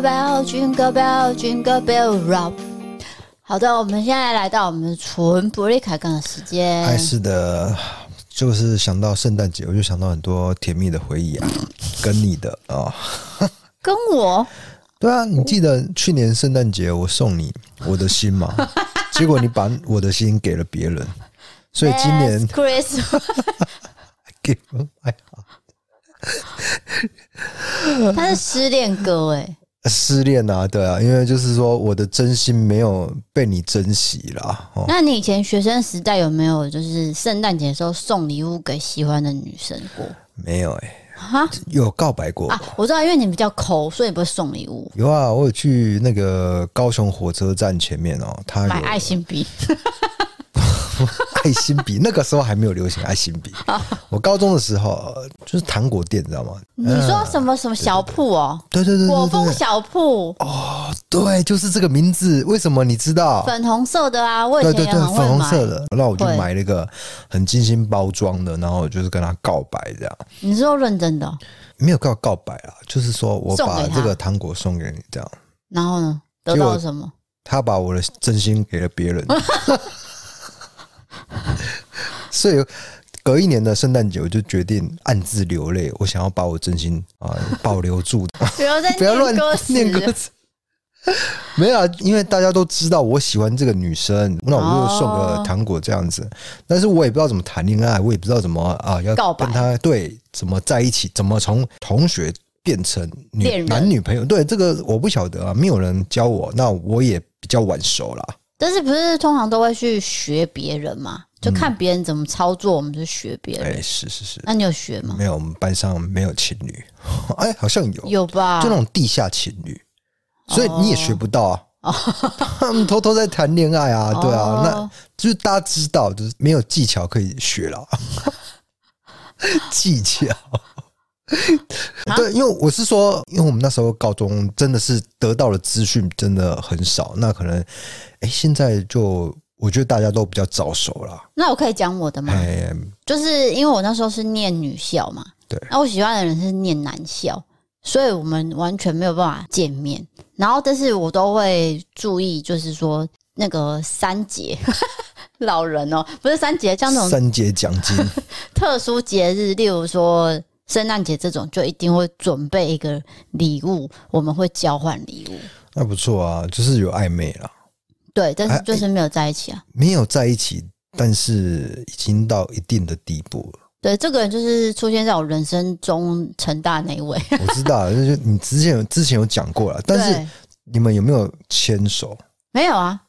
Jingle bell, jingle bell, jingle bell rock。好的，我们现在来到我们纯不离开杠的时间。还是的，就是想到圣诞节，我就想到很多甜蜜的回忆啊，跟你的啊，哦、跟我。对啊，你记得去年圣诞节我送你我的心吗？结果你把我的心给了别人，所以今年 Christmas 给了哎他是失恋歌哎。失恋啊，对啊，因为就是说我的真心没有被你珍惜啦。哦，那你以前学生时代有没有就是圣诞节的时候送礼物给喜欢的女生过？没有哎、欸，哈，有告白过啊？我知道，因为你比较抠，所以不会送礼物。有啊，我有去那个高雄火车站前面哦，他买爱心笔。爱心笔那个时候还没有流行爱心笔。我高中的时候就是糖果店，你知道吗？你说什么什么小铺哦？对对对，果风小铺哦，对，就是这个名字。为什么你知道？粉红色的啊。对对对，粉红色的。那我就买了一个很精心包装的，然后就是跟他告白这样。你是说认真的？没有告告白啊，就是说我把这个糖果送给你这样。然后呢？得到了什么？他把我的真心给了别人。所以隔一年的圣诞节，我就决定暗自流泪。我想要把我真心啊保留住，不要再不要乱念歌词。没有啊，因为大家都知道我喜欢这个女生，那我就送个糖果这样子。但是我也不知道怎么谈恋爱，我也不知道怎么啊要跟她对怎么在一起，怎么从同学变成女男女朋友。对这个我不晓得啊，没有人教我，那我也比较晚熟啦。但是不是通常都会去学别人嘛？就看别人怎么操作，我们就学别人。哎，是是是。那你有学吗？没有，我们班上没有情侣。哎，好像有，有吧？就那种地下情侣，所以你也学不到啊。他们偷偷在谈恋爱啊，对啊，那就是大家知道，就是没有技巧可以学了。技巧。对，因为我是说，因为我们那时候高中真的是得到的资讯真的很少，那可能。哎，现在就我觉得大家都比较早熟了。那我可以讲我的吗？哎，就是因为我那时候是念女校嘛，对。那我喜欢的人是念男校，所以我们完全没有办法见面。然后，但是我都会注意，就是说那个三节 老人哦，不是三节，像那种三节奖金、特殊节日，例如说圣诞节这种，就一定会准备一个礼物，我们会交换礼物。那不错啊，就是有暧昧了。对，但是就是没有在一起啊，啊，没有在一起，但是已经到一定的地步了。对，这个人就是出现在我人生中成大那一位。我知道，就是你之前有之前有讲过了，但是你们有没有牵手？没有啊，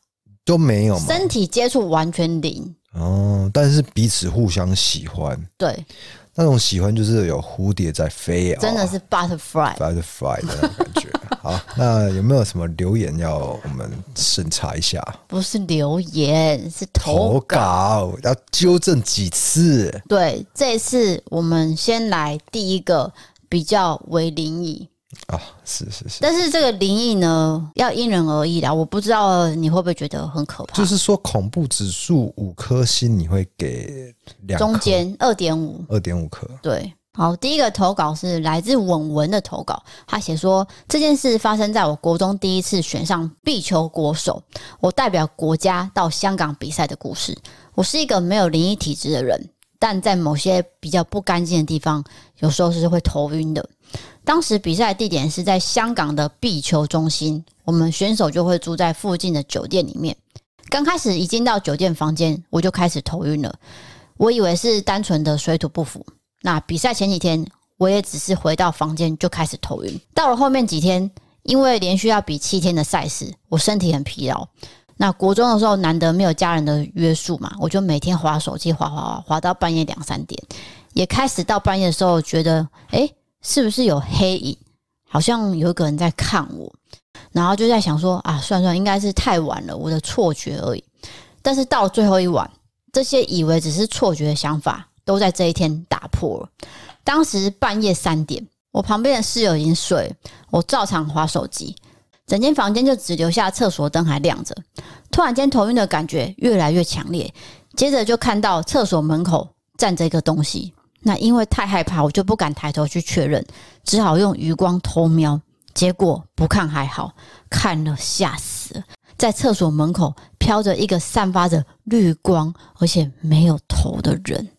都没有嘛？身体接触完全零。哦，但是彼此互相喜欢。对。那种喜欢就是有蝴蝶在飞啊，真的是 butterfly，butterfly 的感觉。好，那有没有什么留言要我们审查一下？不是留言，是投稿，投稿要纠正几次？对，这次我们先来第一个比较为灵异。啊、哦，是是是，但是这个灵异呢，要因人而异啦。我不知道你会不会觉得很可怕。就是说，恐怖指数五颗星，你会给两？中间二点五，二点五颗。对，好，第一个投稿是来自文文的投稿，他写说，这件事发生在我国中第一次选上壁球国手，我代表国家到香港比赛的故事。我是一个没有灵异体质的人，但在某些比较不干净的地方，有时候是会头晕的。当时比赛地点是在香港的壁球中心，我们选手就会住在附近的酒店里面。刚开始一进到酒店房间，我就开始头晕了。我以为是单纯的水土不服。那比赛前几天，我也只是回到房间就开始头晕。到了后面几天，因为连续要比七天的赛事，我身体很疲劳。那国中的时候，难得没有家人的约束嘛，我就每天滑手机，滑滑滑，滑到半夜两三点。也开始到半夜的时候，觉得诶，是不是有黑影？好像有一个人在看我。然后就在想说啊，算算，应该是太晚了，我的错觉而已。但是到最后一晚，这些以为只是错觉的想法，都在这一天打破了。当时半夜三点，我旁边的室友已经睡，我照常划手机，整间房间就只留下厕所灯还亮着。突然间头晕的感觉越来越强烈，接着就看到厕所门口站着一个东西。那因为太害怕，我就不敢抬头去确认，只好用余光偷瞄。结果不看还好，看了吓死。在厕所门口飘着一个散发着绿光，而且没有头的人。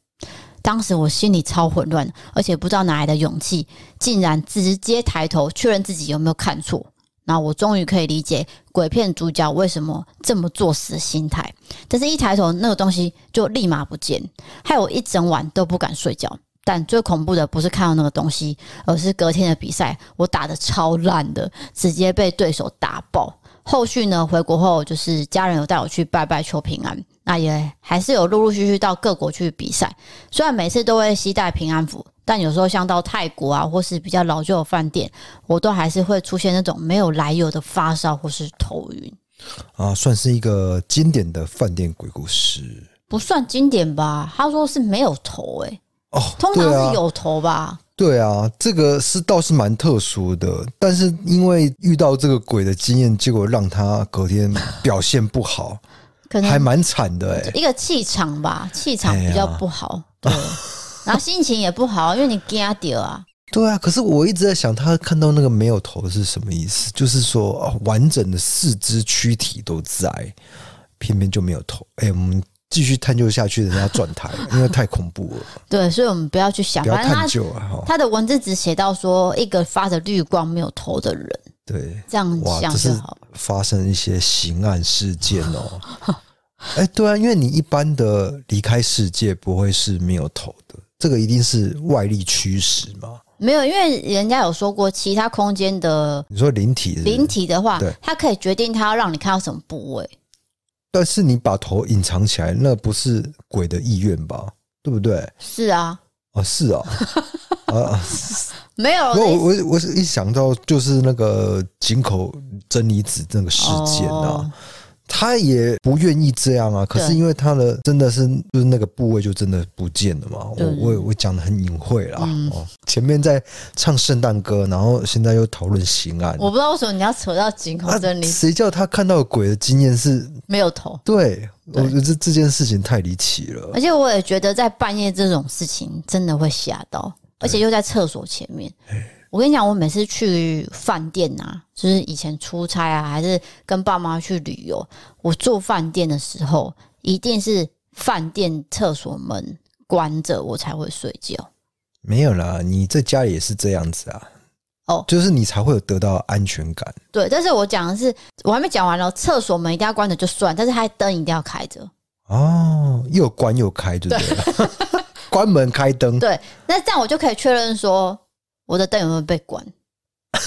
当时我心里超混乱，而且不知道哪来的勇气，竟然直接抬头确认自己有没有看错。那我终于可以理解鬼片主角为什么这么作死的心态。但是，一抬头，那个东西就立马不见，害我一整晚都不敢睡觉。但最恐怖的不是看到那个东西，而是隔天的比赛，我打的超烂的，直接被对手打爆。后续呢，回国后就是家人有带我去拜拜求平安，那也还是有陆陆续续到各国去比赛。虽然每次都会携带平安符，但有时候像到泰国啊，或是比较老旧的饭店，我都还是会出现那种没有来由的发烧或是头晕。啊，算是一个经典的饭店鬼故事。不算经典吧？他说是没有头、欸，诶。哦，通常是有头吧？对啊，这个是倒是蛮特殊的，但是因为遇到这个鬼的经验，结果让他隔天表现不好，可能还蛮惨的哎、欸。一个气场吧，气场比较不好，哎、对，然后心情也不好，因为你惊掉啊。对啊，可是我一直在想，他看到那个没有头是什么意思？就是说，完整的四肢躯体都在，偏偏就没有头。哎，我们。继续探究下去，人家转台，因为太恐怖了。对，所以我们不要去想，不要探究啊！他的文字只写到说，一个发着绿光没有头的人。对，这样想就好。发生一些刑案事件哦。哎，对啊，因为你一般的离开世界不会是没有头的，这个一定是外力驱使嘛？没有，因为人家有说过，其他空间的你说灵体是不是，灵体的话，对，它可以决定它要让你看到什么部位。但是你把头隐藏起来，那不是鬼的意愿吧？对不对？是啊，啊是 啊，啊没有。我我我是一想到就是那个井口真理子那个事件啊。哦他也不愿意这样啊，可是因为他的真的是就是那个部位就真的不见了嘛。我我我讲的很隐晦啦。哦，前面在唱圣诞歌，然后现在又讨论刑案。我不知道为什么你要扯到井口真理。谁叫他看到鬼的经验是没有头？对，我觉得这这件事情太离奇了。而且我也觉得在半夜这种事情真的会吓到，而且又在厕所前面。我跟你讲，我每次去饭店啊，就是以前出差啊，还是跟爸妈去旅游，我住饭店的时候，一定是饭店厕所门关着，我才会睡觉。没有啦，你在家里也是这样子啊。哦，就是你才会有得到安全感。对，但是我讲的是，我还没讲完呢。厕所门一定要关着就算，但是它灯一定要开着。哦，又关又开，对不对？关门开灯。对，那这样我就可以确认说。我的灯有没有被关？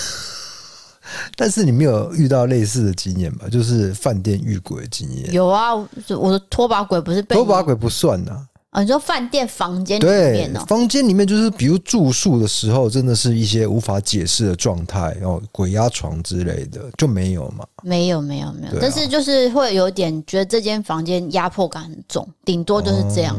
但是你没有遇到类似的经验吧？就是饭店遇鬼的经验。有啊，我的拖把鬼不是被拖把鬼不算呐。啊，你说饭店房间里面呢？房间里面就是比如住宿的时候，真的是一些无法解释的状态，然后鬼压床之类的就没有嘛？没有，没有，没有。但是就是会有点觉得这间房间压迫感很重，顶多就是这样，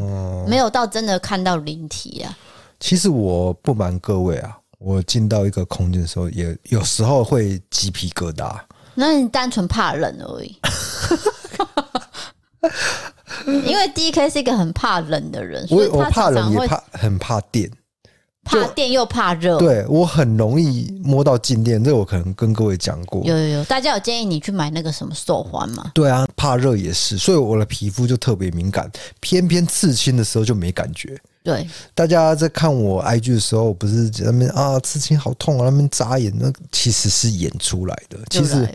没有到真的看到灵体啊。其实我不瞒各位啊。我进到一个空间的时候，也有时候会鸡皮疙瘩。那你单纯怕冷而已。因为 DK 是一个很怕冷的人，我我怕冷也怕很怕电，怕电又怕热。对，我很容易摸到静电，这个我可能跟各位讲过。有有有，大家有建议你去买那个什么手环吗？对啊，怕热也是，所以我的皮肤就特别敏感，偏偏刺青的时候就没感觉。对，大家在看我 IG 的时候，不是在那边啊，刺青好痛啊，那边眨眼，那其实是演出来的，其实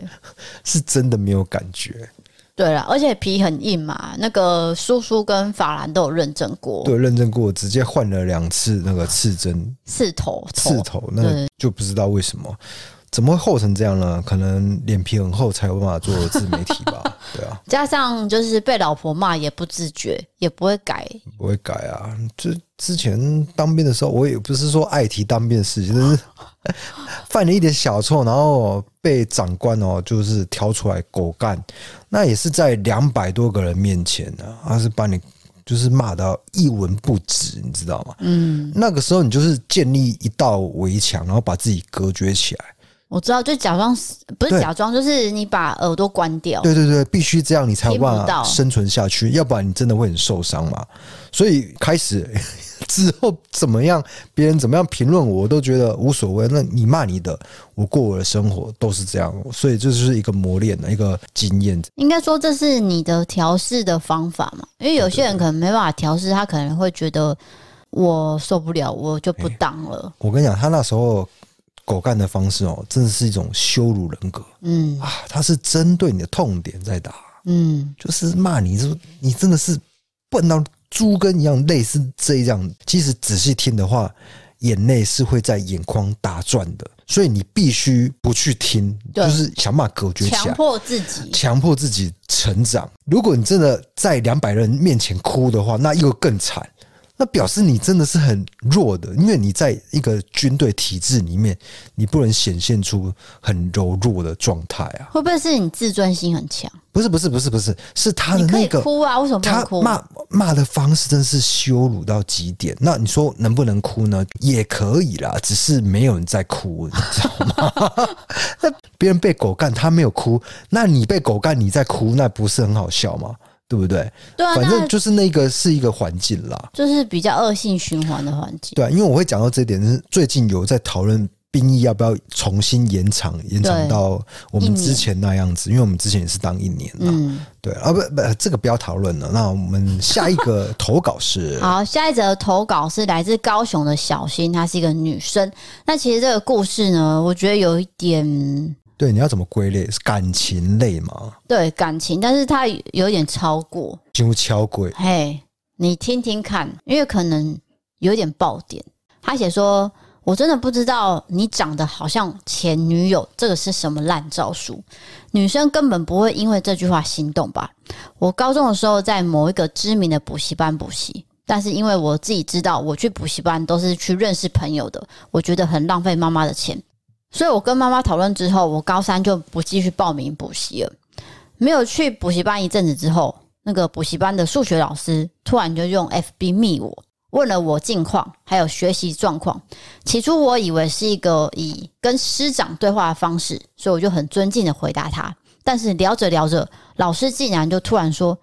是真的没有感觉。对了，而且皮很硬嘛，那个叔叔跟法兰都有认证过，对，认证过，直接换了两次那个刺针，刺头，刺头，那个就不知道为什么。怎么会厚成这样呢？可能脸皮很厚才有办法做自媒体吧。对啊，加上就是被老婆骂也不自觉，也不会改，不会改啊。就之前当兵的时候，我也不是说爱提当兵的事情，就是 犯了一点小错，然后被长官哦，就是挑出来狗干，那也是在两百多个人面前啊，他是把你就是骂到一文不值，你知道吗？嗯，那个时候你就是建立一道围墙，然后把自己隔绝起来。我知道，就假装不是假装，就是你把耳朵关掉。对对对，必须这样，你才有办法生存下去，要不然你真的会很受伤嘛。所以开始 之后怎么样，别人怎么样评论我，我都觉得无所谓。那你骂你的，我过我的生活都是这样。所以这就是一个磨练的一个经验。应该说这是你的调试的方法嘛？因为有些人可能没办法调试，他可能会觉得我受不了，我就不当了。我跟你讲，他那时候。狗干的方式哦，真的是一种羞辱人格。嗯啊，他是针对你的痛点在打。嗯，就是骂你，说你真的是笨到猪跟一样，类似这样。其实仔细听的话，眼泪是会在眼眶打转的，所以你必须不去听，就是想办法隔绝起来，强迫自己，强迫自己成长。如果你真的在两百人面前哭的话，那又更惨。那表示你真的是很弱的，因为你在一个军队体制里面，你不能显现出很柔弱的状态啊。会不会是你自尊心很强？不是，不是，不是，不是，是他的那个哭啊？为什么他哭？骂骂的方式真是羞辱到极点。那你说能不能哭呢？也可以啦，只是没有人在哭，你知道吗？那别人被狗干，他没有哭，那你被狗干，你在哭，那不是很好笑吗？对不对？对啊，反正就是那个是一个环境啦，就是比较恶性循环的环境。对啊，因为我会讲到这点，是最近有在讨论兵役要不要重新延长，延长到我们之前那样子，因为我们之前也是当一年了。嗯，对啊，不不，这个不要讨论了。那我们下一个投稿是 好，下一则投稿是来自高雄的小新，她是一个女生。那其实这个故事呢，我觉得有一点。对，你要怎么归类？是感情类吗？对，感情，但是它有点超过，就超过。嘿，你听听看，因为可能有点爆点。他写说：“我真的不知道你长得好像前女友，这个是什么烂招数？女生根本不会因为这句话心动吧？我高中的时候在某一个知名的补习班补习，但是因为我自己知道，我去补习班都是去认识朋友的，我觉得很浪费妈妈的钱。”所以，我跟妈妈讨论之后，我高三就不继续报名补习了。没有去补习班一阵子之后，那个补习班的数学老师突然就用 FB 密我，问了我近况，还有学习状况。起初我以为是一个以跟师长对话的方式，所以我就很尊敬的回答他。但是聊着聊着，老师竟然就突然说：“，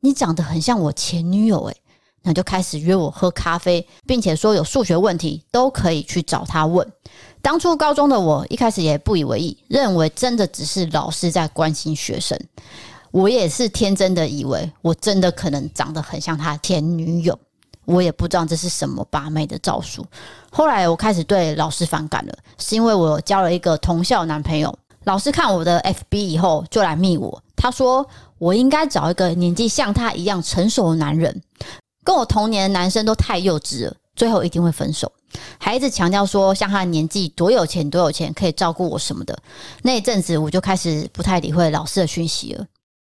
你长得很像我前女友。”诶，那就开始约我喝咖啡，并且说有数学问题都可以去找他问。当初高中的我一开始也不以为意，认为真的只是老师在关心学生。我也是天真的以为，我真的可能长得很像他前女友。我也不知道这是什么八妹的招数。后来我开始对老师反感了，是因为我交了一个同校男朋友。老师看我的 FB 以后，就来密我，他说我应该找一个年纪像他一样成熟的男人，跟我同年的男生都太幼稚了，最后一定会分手。还一直强调说，像他的年纪多有钱多有钱，可以照顾我什么的。那一阵子，我就开始不太理会老师的讯息了。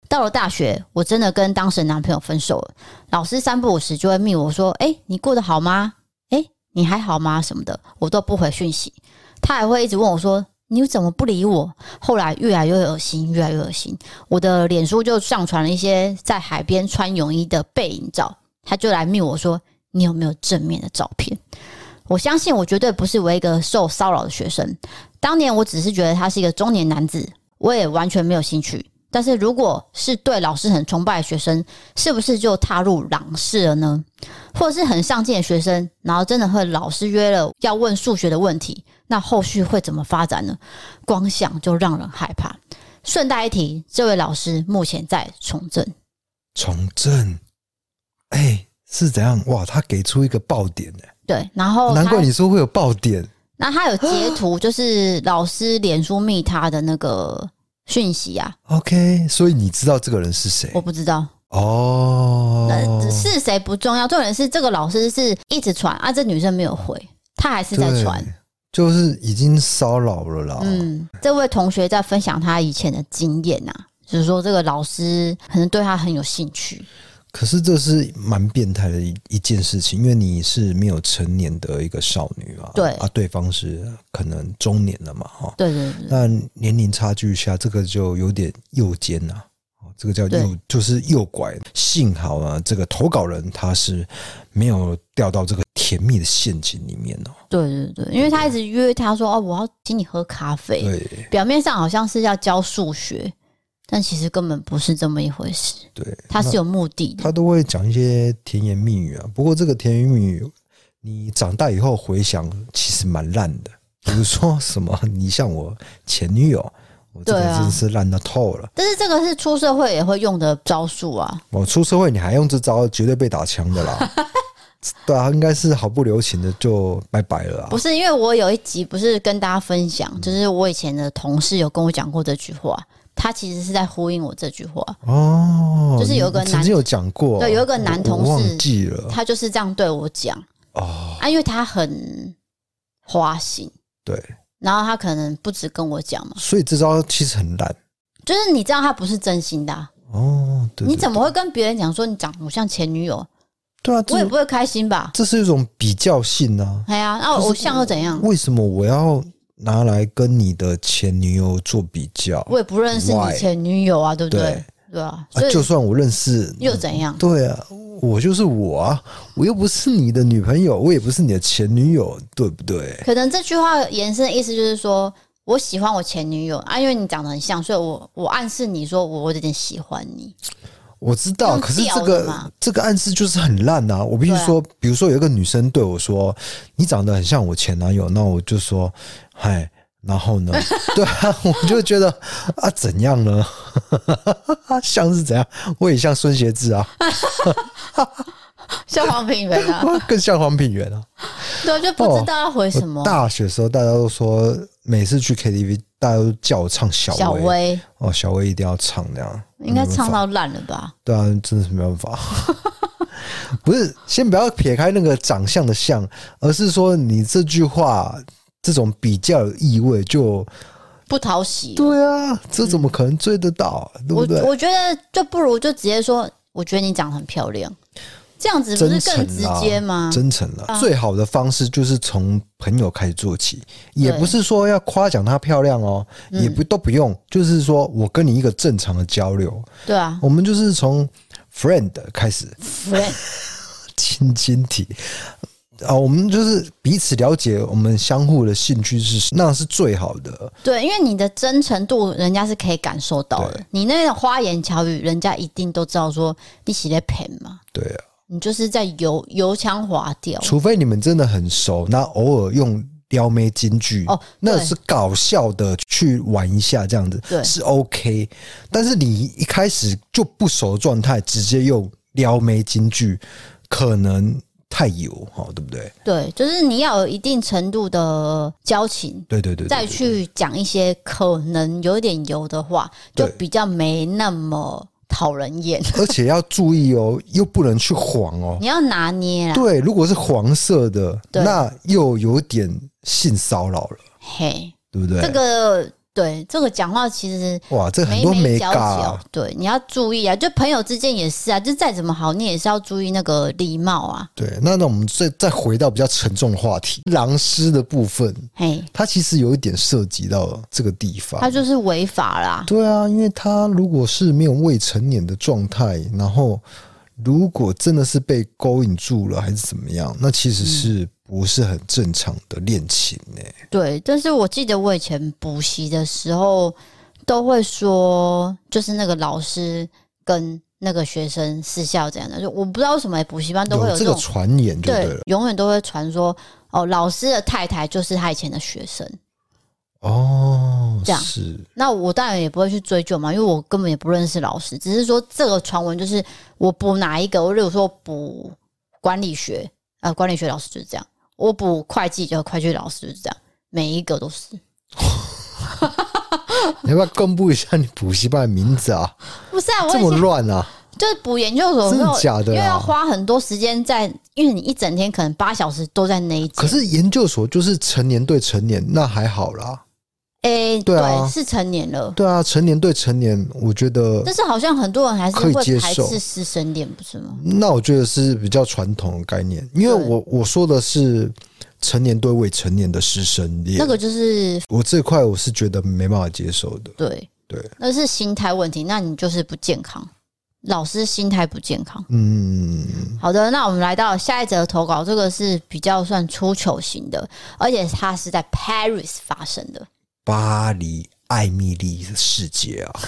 到了大学，我真的跟当时的男朋友分手了。老师三不五时就会密我说：“诶，你过得好吗？诶，你还好吗？什么的，我都不回讯息。他还会一直问我说：你怎么不理我？后来越来越恶心，越来越恶心。我的脸书就上传了一些在海边穿泳衣的背影照，他就来密我说：你有没有正面的照片？”我相信我绝对不是唯一个受骚扰的学生。当年我只是觉得他是一个中年男子，我也完全没有兴趣。但是如果是对老师很崇拜的学生，是不是就踏入狼式了呢？或者是很上进的学生，然后真的和老师约了要问数学的问题，那后续会怎么发展呢？光想就让人害怕。顺带一提，这位老师目前在从政。从政，哎。是怎样？哇，他给出一个爆点呢？对，然后难怪你说会有爆点。那他有截图，就是老师脸书密他的那个讯息啊。OK，所以你知道这个人是谁？我不知道。哦，那是谁不重要，重点是这个老师是一直传啊，这女生没有回，她还是在传，就是已经骚扰了啦。嗯，这位同学在分享他以前的经验呐、啊，就是说这个老师可能对他很有兴趣。可是这是蛮变态的一一件事情，因为你是没有成年的一个少女啊，对啊，对方是可能中年了嘛，哈，对对对，那年龄差距下，这个就有点诱奸呐，这个叫诱，就是诱拐。幸好啊，这个投稿人他是没有掉到这个甜蜜的陷阱里面哦。对对对，因为他一直约他说哦，我要请你喝咖啡，对，表面上好像是要教数学。但其实根本不是这么一回事。对，他是有目的的。他都会讲一些甜言蜜语啊。不过这个甜言蜜语，你长大以后回想，其实蛮烂的。比如说什么，你像我前女友，我这个真是烂到透了。但是这个是出社会也会用的招数啊。我出社会你还用这招，绝对被打枪的啦。对啊，应该是毫不留情的就拜拜了啊。不是，因为我有一集不是跟大家分享，就是我以前的同事有跟我讲过这句话。他其实是在呼应我这句话哦，就是有个男，曾经有讲过，对，有一个男同事忘记了，他就是这样对我讲哦，啊，因为他很花心，对，然后他可能不止跟我讲嘛，所以这招其实很烂，就是你知道他不是真心的哦，对，你怎么会跟别人讲说你长得像前女友？对啊，我也不会开心吧？这是一种比较性啊，哎呀，那偶像又怎样？为什么我要？拿来跟你的前女友做比较，我也不认识你前女友啊，对不对？对啊，啊，就算我认识，又怎样？对啊，我就是我啊，我又不是你的女朋友，我也不是你的前女友，对不对？可能这句话延伸的意思就是说，我喜欢我前女友啊，因为你长得很像，所以我我暗示你说我有点喜欢你。我知道，可是这个这个暗示就是很烂啊！我必须说，比如说有一个女生对我说：“你长得很像我前男友。”那我就说：“嗨，然后呢？” 对啊，我就觉得啊，怎样呢？像是怎样？我也像孙协志啊，像黄品源啊，更像黄品源啊。对，就不知道要回什么。大学时候大家都说，每次去 KTV。大家都叫我唱小小薇哦，小薇一定要唱那样，应该唱到烂了吧？对啊，真的是没办法。不是，先不要撇开那个长相的像，而是说你这句话这种比较有意味就不讨喜。对啊，这怎么可能追得到？嗯、对不对？我我觉得就不如就直接说，我觉得你长得很漂亮。这样子不是更直接吗？真诚了，啊、最好的方式就是从朋友开始做起，也不是说要夸奖她漂亮哦，也不都不用，就是说我跟你一个正常的交流，对啊，我们就是从 friend 开始，friend 亲亲体啊，我们就是彼此了解，我们相互的兴趣是那是最好的，对，因为你的真诚度，人家是可以感受到的，你那个花言巧语，人家一定都知道说你是在骗嘛，对啊。你就是在油油腔滑调，除非你们真的很熟，那偶尔用撩妹金句哦，那是搞笑的去玩一下，这样子对是 OK。但是你一开始就不熟的状态，直接用撩妹金句，可能太油哈，对不对？对，就是你要有一定程度的交情，对对对，再去讲一些可能有点油的话，就比较没那么。讨人厌，而且要注意哦，又不能去黄哦，你要拿捏啊。对，如果是黄色的，那又有点性骚扰了，嘿，对不对？这个。对，这个讲话其实哇，这很多眉角啊。对，你要注意啊，就朋友之间也是啊，就再怎么好，你也是要注意那个礼貌啊。对，那那我们再再回到比较沉重的话题，狼师的部分，嘿，它其实有一点涉及到这个地方，它就是违法啦。对啊，因为他如果是没有未成年的状态，然后如果真的是被勾引住了，还是怎么样，那其实是。嗯不是很正常的恋情呢、欸。对，但是我记得我以前补习的时候都会说，就是那个老师跟那个学生私下这样的，就我不知道为什么补习班都会有这，个传言对，永远都会传说哦，老师的太太就是他以前的学生。哦，这样是。那我当然也不会去追究嘛，因为我根本也不认识老师，只是说这个传闻就是我补哪一个，我例如说补。管理学，呃，管理学老师就是这样。我补会计就会计老师就是这样，每一个都是。你要不要公布一下你补习班的名字啊？不是啊，我这么乱啊！就是补研究所，真的假的？因为要花很多时间在，因为你一整天可能八小时都在那一。可是研究所就是成年对成年，那还好啦。诶、欸，对啊，是成年了。对啊，成年对成年，我觉得。但是好像很多人还是会排斥师生恋，不是吗？那我觉得是比较传统的概念，因为我我说的是成年对未成年的师生恋，那个就是我这块我是觉得没办法接受的。对对，那是心态问题，那你就是不健康。老师心态不健康。嗯，好的，那我们来到下一则投稿，这个是比较算出糗型的，而且它是在 Paris 发生的。巴黎艾米丽的世界啊！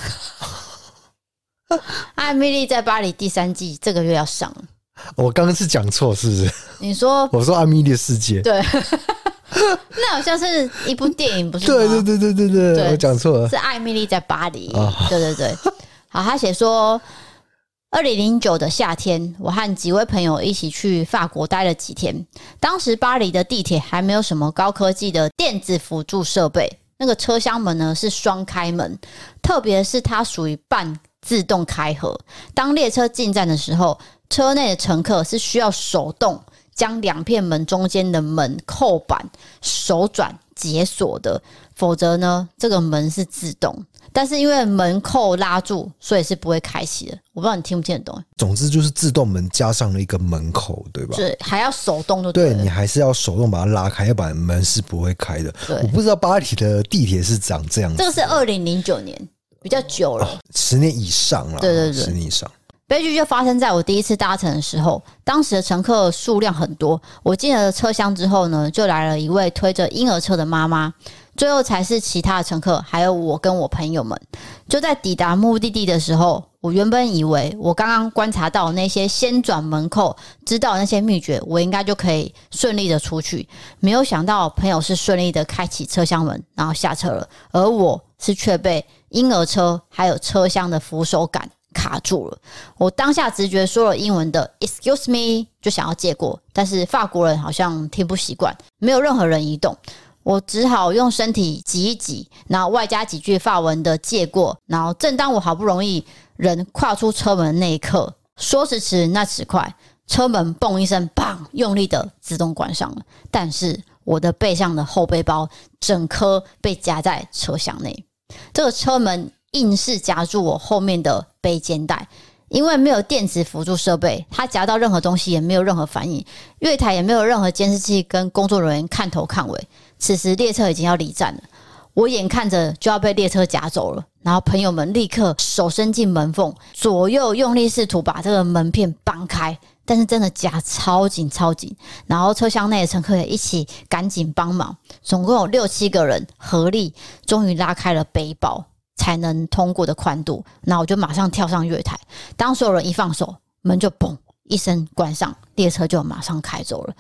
艾米丽在巴黎第三季这个月要上。我刚刚是讲错是不是？你说 我说艾米丽的世界，对，那好像是一部电影，不是？对对对对对对，对我讲错了，是艾米丽在巴黎。对对对，好，他写说。二零零九的夏天，我和几位朋友一起去法国待了几天。当时巴黎的地铁还没有什么高科技的电子辅助设备，那个车厢门呢是双开门，特别是它属于半自动开合。当列车进站的时候，车内的乘客是需要手动将两片门中间的门扣板手转解锁的，否则呢，这个门是自动。但是因为门扣拉住，所以是不会开启的。我不知道你听不听得懂。总之就是自动门加上了一个门口，对吧？是还要手动的对，对，你还是要手动把它拉开，要不然门是不会开的。我不知道巴黎的地铁是长这样子。这个是二零零九年，比较久了，哦，十年以上了。对对对，十年以上。悲剧就发生在我第一次搭乘的时候，当时的乘客数量很多。我进了车厢之后呢，就来了一位推着婴儿车的妈妈。最后才是其他的乘客，还有我跟我朋友们。就在抵达目的地的时候，我原本以为我刚刚观察到那些先转门扣，知道那些秘诀，我应该就可以顺利的出去。没有想到朋友是顺利的开启车厢门，然后下车了，而我是却被婴儿车还有车厢的扶手杆卡住了。我当下直觉说了英文的 “excuse me”，就想要借过，但是法国人好像听不习惯，没有任何人移动。我只好用身体挤一挤，然后外加几句法文的借过，然后正当我好不容易人跨出车门那一刻，说时迟那时快，车门嘣一声，砰，用力的自动关上了。但是我的背上的后背包整颗被夹在车厢内，这个车门硬是夹住我后面的背肩带，因为没有电子辅助设备，它夹到任何东西也没有任何反应，月台也没有任何监视器跟工作人员看头看尾。此时列车已经要离站了，我眼看着就要被列车夹走了，然后朋友们立刻手伸进门缝，左右用力试图把这个门片绑开，但是真的夹超紧超紧，然后车厢内的乘客也一起赶紧帮忙，总共有六七个人合力，终于拉开了背包才能通过的宽度，那我就马上跳上月台，当所有人一放手，门就嘣一声关上，列车就马上开走了。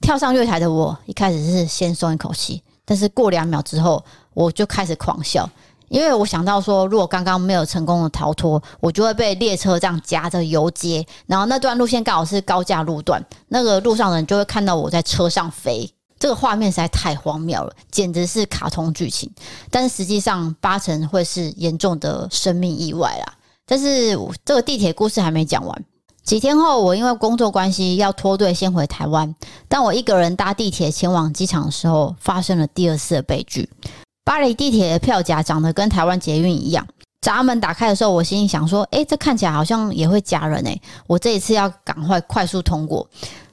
跳上月台的我，一开始是先松一口气，但是过两秒之后，我就开始狂笑，因为我想到说，如果刚刚没有成功的逃脱，我就会被列车这样夹着游街，然后那段路线刚好是高架路段，那个路上的人就会看到我在车上飞，这个画面实在太荒谬了，简直是卡通剧情。但是实际上八成会是严重的生命意外啦。但是这个地铁故事还没讲完。几天后，我因为工作关系要脱队先回台湾。当我一个人搭地铁前往机场的时候，发生了第二次的悲剧。巴黎地铁的票夹长得跟台湾捷运一样，闸门打开的时候，我心里想说：“诶，这看起来好像也会夹人诶，我这一次要赶快快速通过。”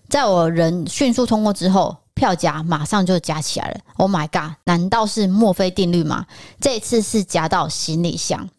在我人迅速通过之后，票夹马上就夹起来了。Oh my god！难道是墨菲定律吗？这一次是夹到行李箱。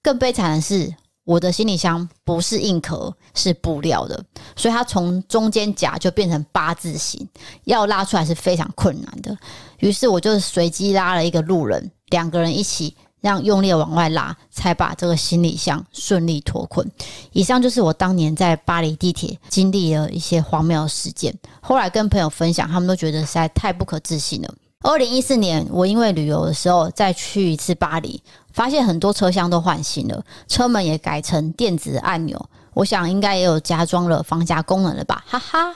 更悲惨的是。我的行李箱不是硬壳，是布料的，所以它从中间夹就变成八字形，要拉出来是非常困难的。于是我就随机拉了一个路人，两个人一起让用力往外拉，才把这个行李箱顺利脱困。以上就是我当年在巴黎地铁经历了一些荒谬事件。后来跟朋友分享，他们都觉得实在太不可置信了。二零一四年，我因为旅游的时候再去一次巴黎。发现很多车厢都换新了，车门也改成电子按钮，我想应该也有加装了防夹功能了吧，哈哈。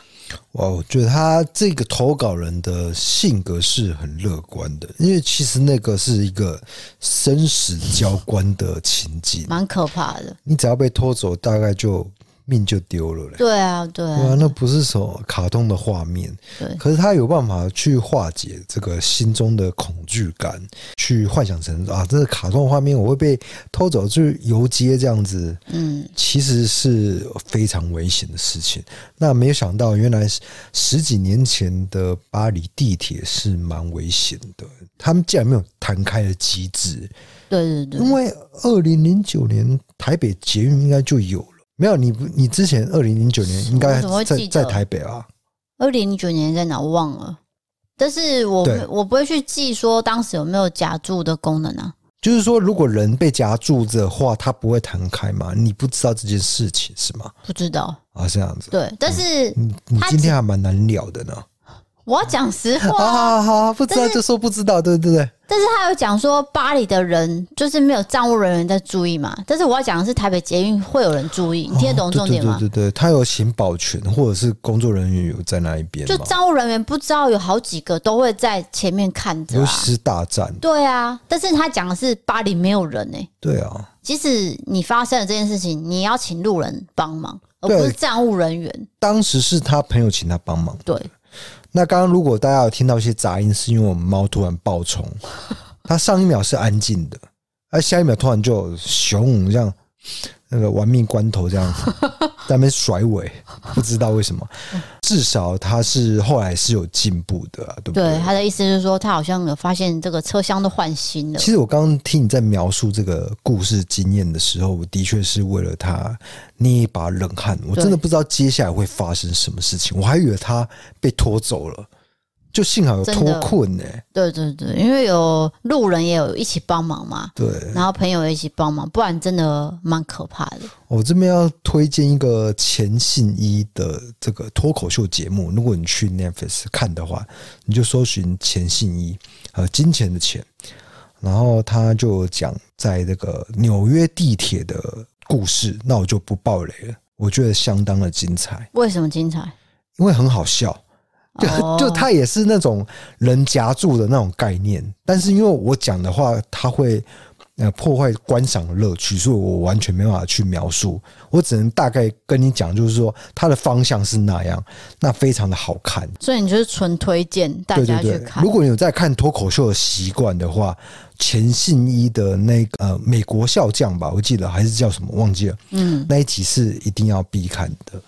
哇，我觉得他这个投稿人的性格是很乐观的，因为其实那个是一个生死交关的情景，蛮可怕的。你只要被拖走，大概就。命就丢了嘞！对啊，对啊，对啊，那不是什么卡通的画面。对，可是他有办法去化解这个心中的恐惧感，去幻想成啊，这个卡通画面我会被偷走，去游街这样子。嗯，其实是非常危险的事情。那没有想到，原来十几年前的巴黎地铁是蛮危险的。他们竟然没有弹开的机制。对对对，因为二零零九年台北捷运应该就有了。没有你不，你之前二零零九年应该在在台北啊。二零零九年在哪？我忘了。但是我我不会去记说当时有没有夹住的功能啊。就是说，如果人被夹住的话，它不会弹开吗？你不知道这件事情是吗？不知道啊，这样子。对，但是你你今天还蛮难聊的呢。我要讲实话，好好好，不知道就说不知道，对对对。但是他有讲说巴黎的人就是没有站务人员在注意嘛，但是我要讲的是台北捷运会有人注意，你听得懂重点吗？对对对对，他有请保全或者是工作人员有在那一边，就站务人员不知道有好几个都会在前面看着，尤其是大战。对啊，但是他讲的是巴黎没有人呢。对啊，即使你发生了这件事情，你要请路人帮忙，而不是站务人员。当时是他朋友请他帮忙，对。那刚刚如果大家有听到一些杂音，是因为我们猫突然爆冲，它上一秒是安静的，而下一秒突然就熊这样。那个玩命关头这样子 在那边甩尾，不知道为什么。至少他是后来是有进步的，啊，对不对？对，他的意思是说，他好像有发现这个车厢都换新了。其实我刚刚听你在描述这个故事经验的时候，我的确是为了他捏一把冷汗。我真的不知道接下来会发生什么事情，我还以为他被拖走了。就幸好有脱困呢，对对对，因为有路人也有一起帮忙嘛，对，然后朋友也一起帮忙，不然真的蛮可怕的。我这边要推荐一个钱信一的这个脱口秀节目，如果你去 Netflix 看的话，你就搜寻钱信一，呃，金钱的钱，然后他就讲在这个纽约地铁的故事，那我就不爆雷了，我觉得相当的精彩。为什么精彩？因为很好笑。就就他也是那种人夹住的那种概念，但是因为我讲的话，他会呃破坏观赏的乐趣，所以我完全没办法去描述，我只能大概跟你讲，就是说它的方向是那样，那非常的好看。所以你就是纯推荐大家去看。如果你有在看脱口秀的习惯的话，钱信一的那个呃美国笑匠吧，我记得还是叫什么忘记了，嗯，那一集是一定要必看的。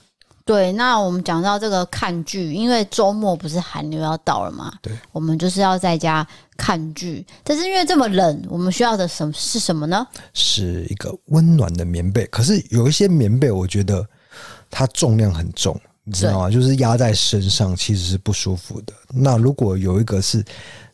对，那我们讲到这个看剧，因为周末不是寒流要到了嘛？对，我们就是要在家看剧。但是因为这么冷，我们需要的什么是什么呢？是一个温暖的棉被。可是有一些棉被，我觉得它重量很重，你知道吗？就是压在身上其实是不舒服的。那如果有一个是，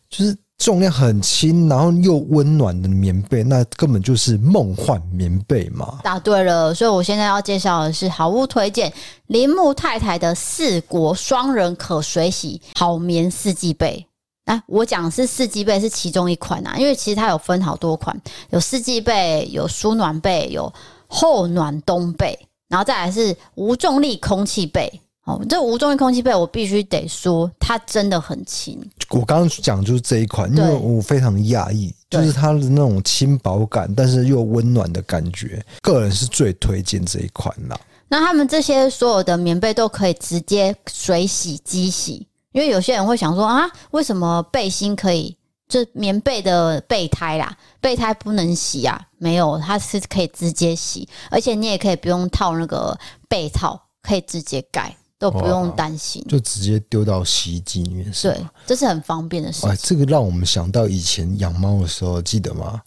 就是。重量很轻，然后又温暖的棉被，那根本就是梦幻棉被嘛！答对了，所以我现在要介绍的是好物推荐铃木太太的四国双人可水洗好棉四季被。那我讲是四季被是其中一款啊，因为其实它有分好多款，有四季被，有舒暖被，有厚暖冬被，然后再来是无重力空气被。哦，这无重力空气被我必须得说，它真的很轻。我刚刚讲就是这一款，因为我非常的讶异，就是它的那种轻薄感，但是又温暖的感觉，个人是最推荐这一款啦。那他们这些所有的棉被都可以直接水洗机洗，因为有些人会想说啊，为什么背心可以？就棉被的备胎啦，备胎不能洗啊？没有，它是可以直接洗，而且你也可以不用套那个被套，可以直接盖。都不用担心，就直接丢到洗衣机里面。对，这是很方便的事情。哎，这个让我们想到以前养猫的时候，记得吗？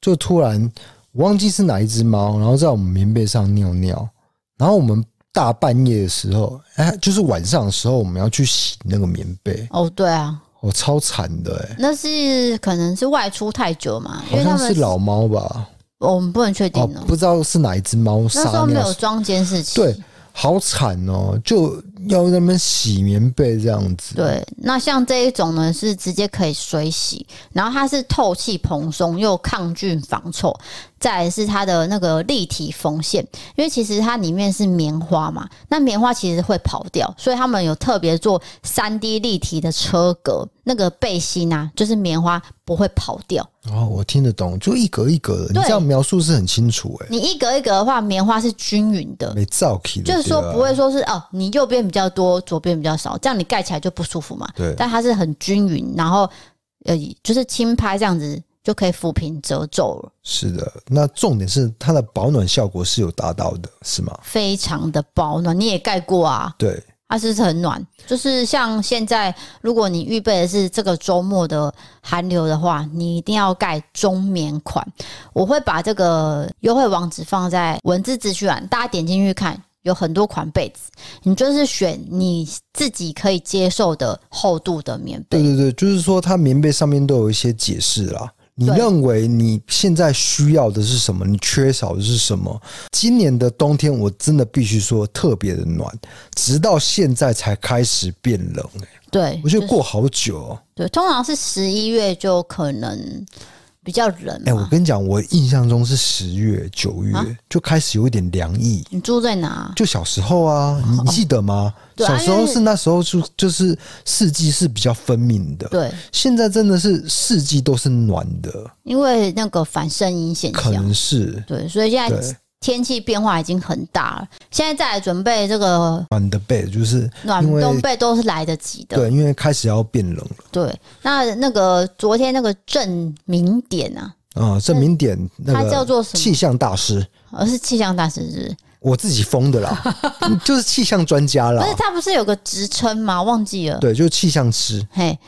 就突然我忘记是哪一只猫，然后在我们棉被上尿尿，然后我们大半夜的时候，哎，就是晚上的时候，我们要去洗那个棉被。哦，对啊，哦，超惨的哎。那是可能是外出太久嘛，好像是老猫吧？我们不能确定哦，不知道是哪一只猫。那时候没有装监视器。对。好惨哦！就要那么洗棉被这样子。对，那像这一种呢，是直接可以水洗，然后它是透气蓬松又抗菌防臭。再来是它的那个立体缝线，因为其实它里面是棉花嘛，那棉花其实会跑掉，所以他们有特别做三 D 立体的车格，那个背心啊，就是棉花不会跑掉。哦，我听得懂，就一格一格的，你这样描述是很清楚哎。你一格一格的话，棉花是均匀的，没造起，就是说不会说是哦，你右边比较多，左边比较少，这样你盖起来就不舒服嘛。对，但它是很均匀，然后呃，就是轻拍这样子。就可以抚平褶皱了。是的，那重点是它的保暖效果是有达到的，是吗？非常的保暖，你也盖过啊？对，它是不是很暖？就是像现在，如果你预备的是这个周末的寒流的话，你一定要盖中棉款。我会把这个优惠网址放在文字资讯栏，大家点进去看，有很多款被子，你就是选你自己可以接受的厚度的棉被。对对对，就是说它棉被上面都有一些解释啦。你认为你现在需要的是什么？你缺少的是什么？今年的冬天我真的必须说特别的暖，直到现在才开始变冷。欸，对，我觉得过好久喔。对，通常是十一月就可能。比较冷。哎、欸，我跟你讲，我印象中是十月、九月、啊、就开始有一点凉意。你住在哪？就小时候啊，你你记得吗？哦、小时候是那时候就就是四季是比较分明的。对，现在真的是四季都是暖的，因为那个反射阴现象，可能是对，所以现在。天气变化已经很大了，现在再来准备这个暖的被，就是暖冬被都是来得及的。对，因为开始要变冷了。对，那那个昨天那个证明点啊，啊，证明典，他叫做什么？气象大师，而是气象大师是？我自己封的啦，就是气象专家啦。不是他不是有个职称吗？忘记了。对，就是气象师。嘿。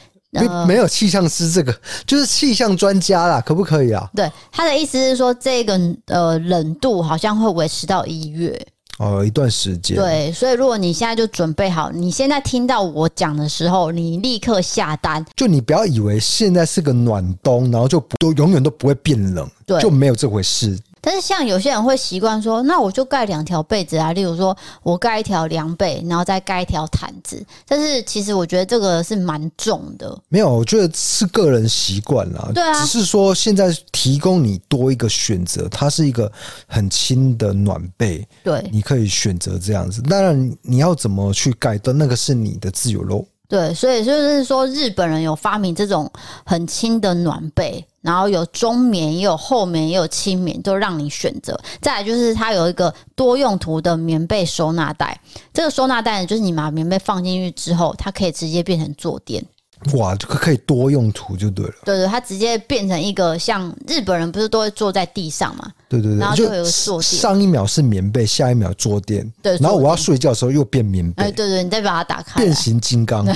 没有气象师这个，就是气象专家啦，可不可以啊？对，他的意思是说，这个呃冷度好像会维持到一月哦，一段时间。对，所以如果你现在就准备好，你现在听到我讲的时候，你立刻下单。就你不要以为现在是个暖冬，然后就都永远都不会变冷，对，就没有这回事。但是像有些人会习惯说，那我就盖两条被子啊，例如说我盖一条凉被，然后再盖一条毯子。但是其实我觉得这个是蛮重的。没有，我觉得是个人习惯啦。对啊，只是说现在提供你多一个选择，它是一个很轻的暖被。对，你可以选择这样子。当然你要怎么去盖的，那个是你的自由喽。对，所以就是说，日本人有发明这种很轻的暖被，然后有中棉，也有厚棉，也有轻棉，都让你选择。再来就是它有一个多用途的棉被收纳袋，这个收纳袋呢，就是你把棉被放进去之后，它可以直接变成坐垫。哇，这个可以多用途就对了。对对，它直接变成一个像日本人不是都会坐在地上嘛？对对对，然后就有个坐垫。上一秒是棉被，下一秒坐垫。对，然后我要睡觉的时候又变棉被。哎，对对，你再把它打开，变形金刚。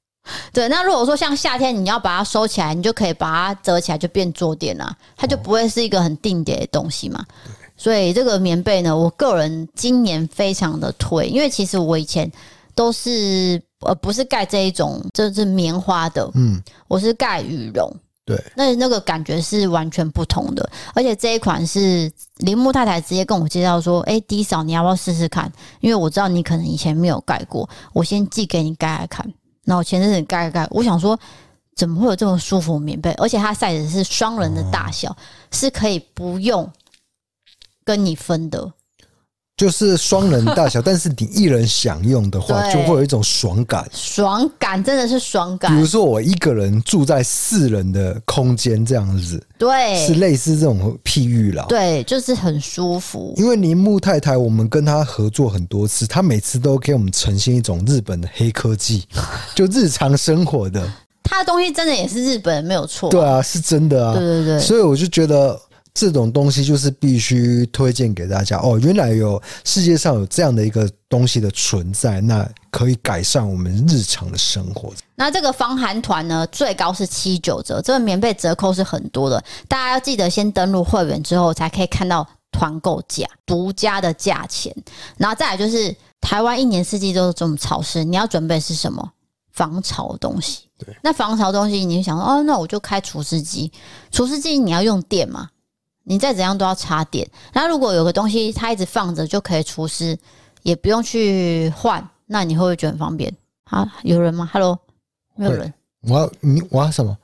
对，那如果说像夏天你要把它收起来，你就可以把它折起来就变坐垫了，它就不会是一个很定点的东西嘛。所以这个棉被呢，我个人今年非常的推，因为其实我以前都是。呃，不是盖这一种，这是棉花的。嗯，我是盖羽绒。对，那那个感觉是完全不同的。而且这一款是铃木太太直接跟我介绍说：“哎、欸，迪嫂，你要不要试试看？因为我知道你可能以前没有盖过，我先寄给你盖盖看。”然后前阵子盖盖，我想说，怎么会有这么舒服棉被？而且它 size 是双人的大小，哦、是可以不用跟你分的。就是双人大小，但是你一人享用的话，就会有一种爽感。爽感真的是爽感。比如说，我一个人住在四人的空间这样子，对，是类似这种譬喻啦。对，就是很舒服。因为铃木太太，我们跟她合作很多次，她每次都给我们呈现一种日本的黑科技，就日常生活的。她的东西真的也是日本，没有错。对啊，是真的啊。对对对。所以我就觉得。这种东西就是必须推荐给大家哦。原来有世界上有这样的一个东西的存在，那可以改善我们日常的生活。那这个防寒团呢，最高是七九折，这个棉被折扣是很多的。大家要记得先登录会员之后，才可以看到团购价独家的价钱。然后再来就是台湾一年四季都是这么潮湿，你要准备是什么防潮的东西？对，那防潮东西，你就想哦，那我就开除湿机。除湿机你要用电嘛？你再怎样都要插电，那如果有个东西它一直放着就可以除湿，也不用去换，那你会不会觉得很方便？啊，有人吗？Hello，没有人。我要你，我要什么？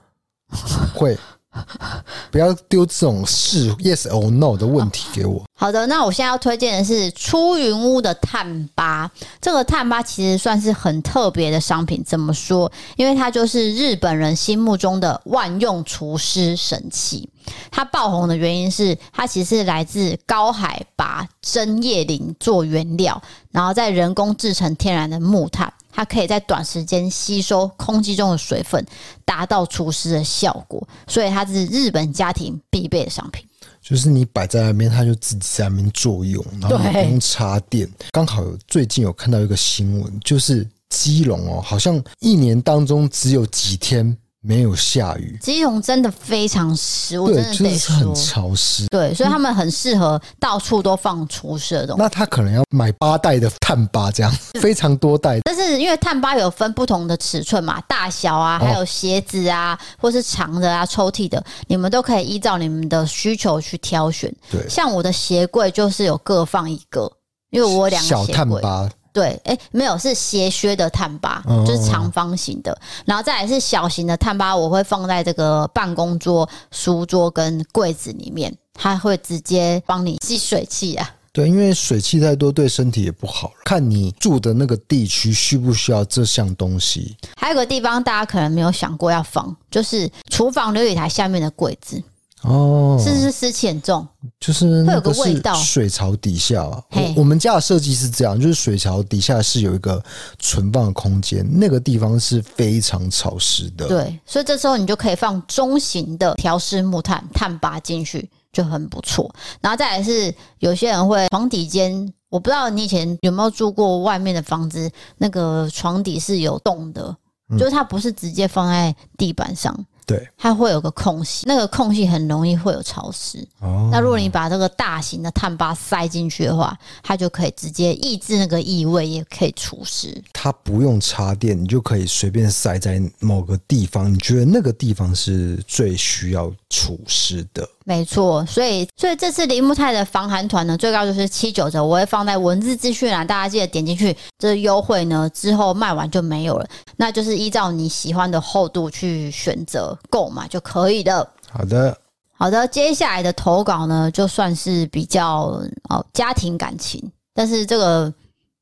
会。不要丢这种是 yes or no 的问题给我。好的，那我现在要推荐的是出云屋的炭巴。这个炭巴其实算是很特别的商品。怎么说？因为它就是日本人心目中的万用除湿神器。它爆红的原因是，它其实是来自高海拔针叶林做原料，然后再人工制成天然的木炭。它可以在短时间吸收空气中的水分，达到除湿的效果，所以它是日本家庭必备的商品。就是你摆在那边，它就自己在那边作用，然后不用插电。刚好最近有看到一个新闻，就是基隆哦，好像一年当中只有几天。没有下雨，基隆真的非常湿，我真的得说，很潮湿。对，所以他们很适合到处都放除湿的东西。那他可能要买八袋的碳巴，这样非常多袋。但是因为碳巴有分不同的尺寸嘛，大小啊，还有鞋子啊，或是长的啊，抽屉的，你们都可以依照你们的需求去挑选。对，像我的鞋柜就是有各放一个，因为我两个小碳巴。对，哎、欸，没有，是斜靴的碳巴，就是长方形的，然后再来是小型的碳巴，我会放在这个办公桌、书桌跟柜子里面，它会直接帮你吸水汽啊。对，因为水汽太多对身体也不好。看你住的那个地区需不需要这项东西。还有个地方大家可能没有想过要放，就是厨房流理台下面的柜子。哦，是不是湿气很重？就是会有个味道。水槽底下，我我们家的设计是这样，就是水槽底下是有一个存放的空间，那个地方是非常潮湿的。对，所以这时候你就可以放中型的调湿木炭炭拔进去，就很不错。然后再来是有些人会床底间，我不知道你以前有没有住过外面的房子，那个床底是有洞的，就是它不是直接放在地板上。对，它会有个空隙，那个空隙很容易会有潮湿。哦，那如果你把这个大型的炭巴塞进去的话，它就可以直接抑制那个异味，也可以除湿。它不用插电，你就可以随便塞在某个地方，你觉得那个地方是最需要除湿的。没错，所以所以这次铃木泰的防寒团呢，最高就是七九折，我会放在文字资讯栏，大家记得点进去。这优惠呢之后卖完就没有了，那就是依照你喜欢的厚度去选择购买就可以了。好的，好的，接下来的投稿呢，就算是比较哦家庭感情，但是这个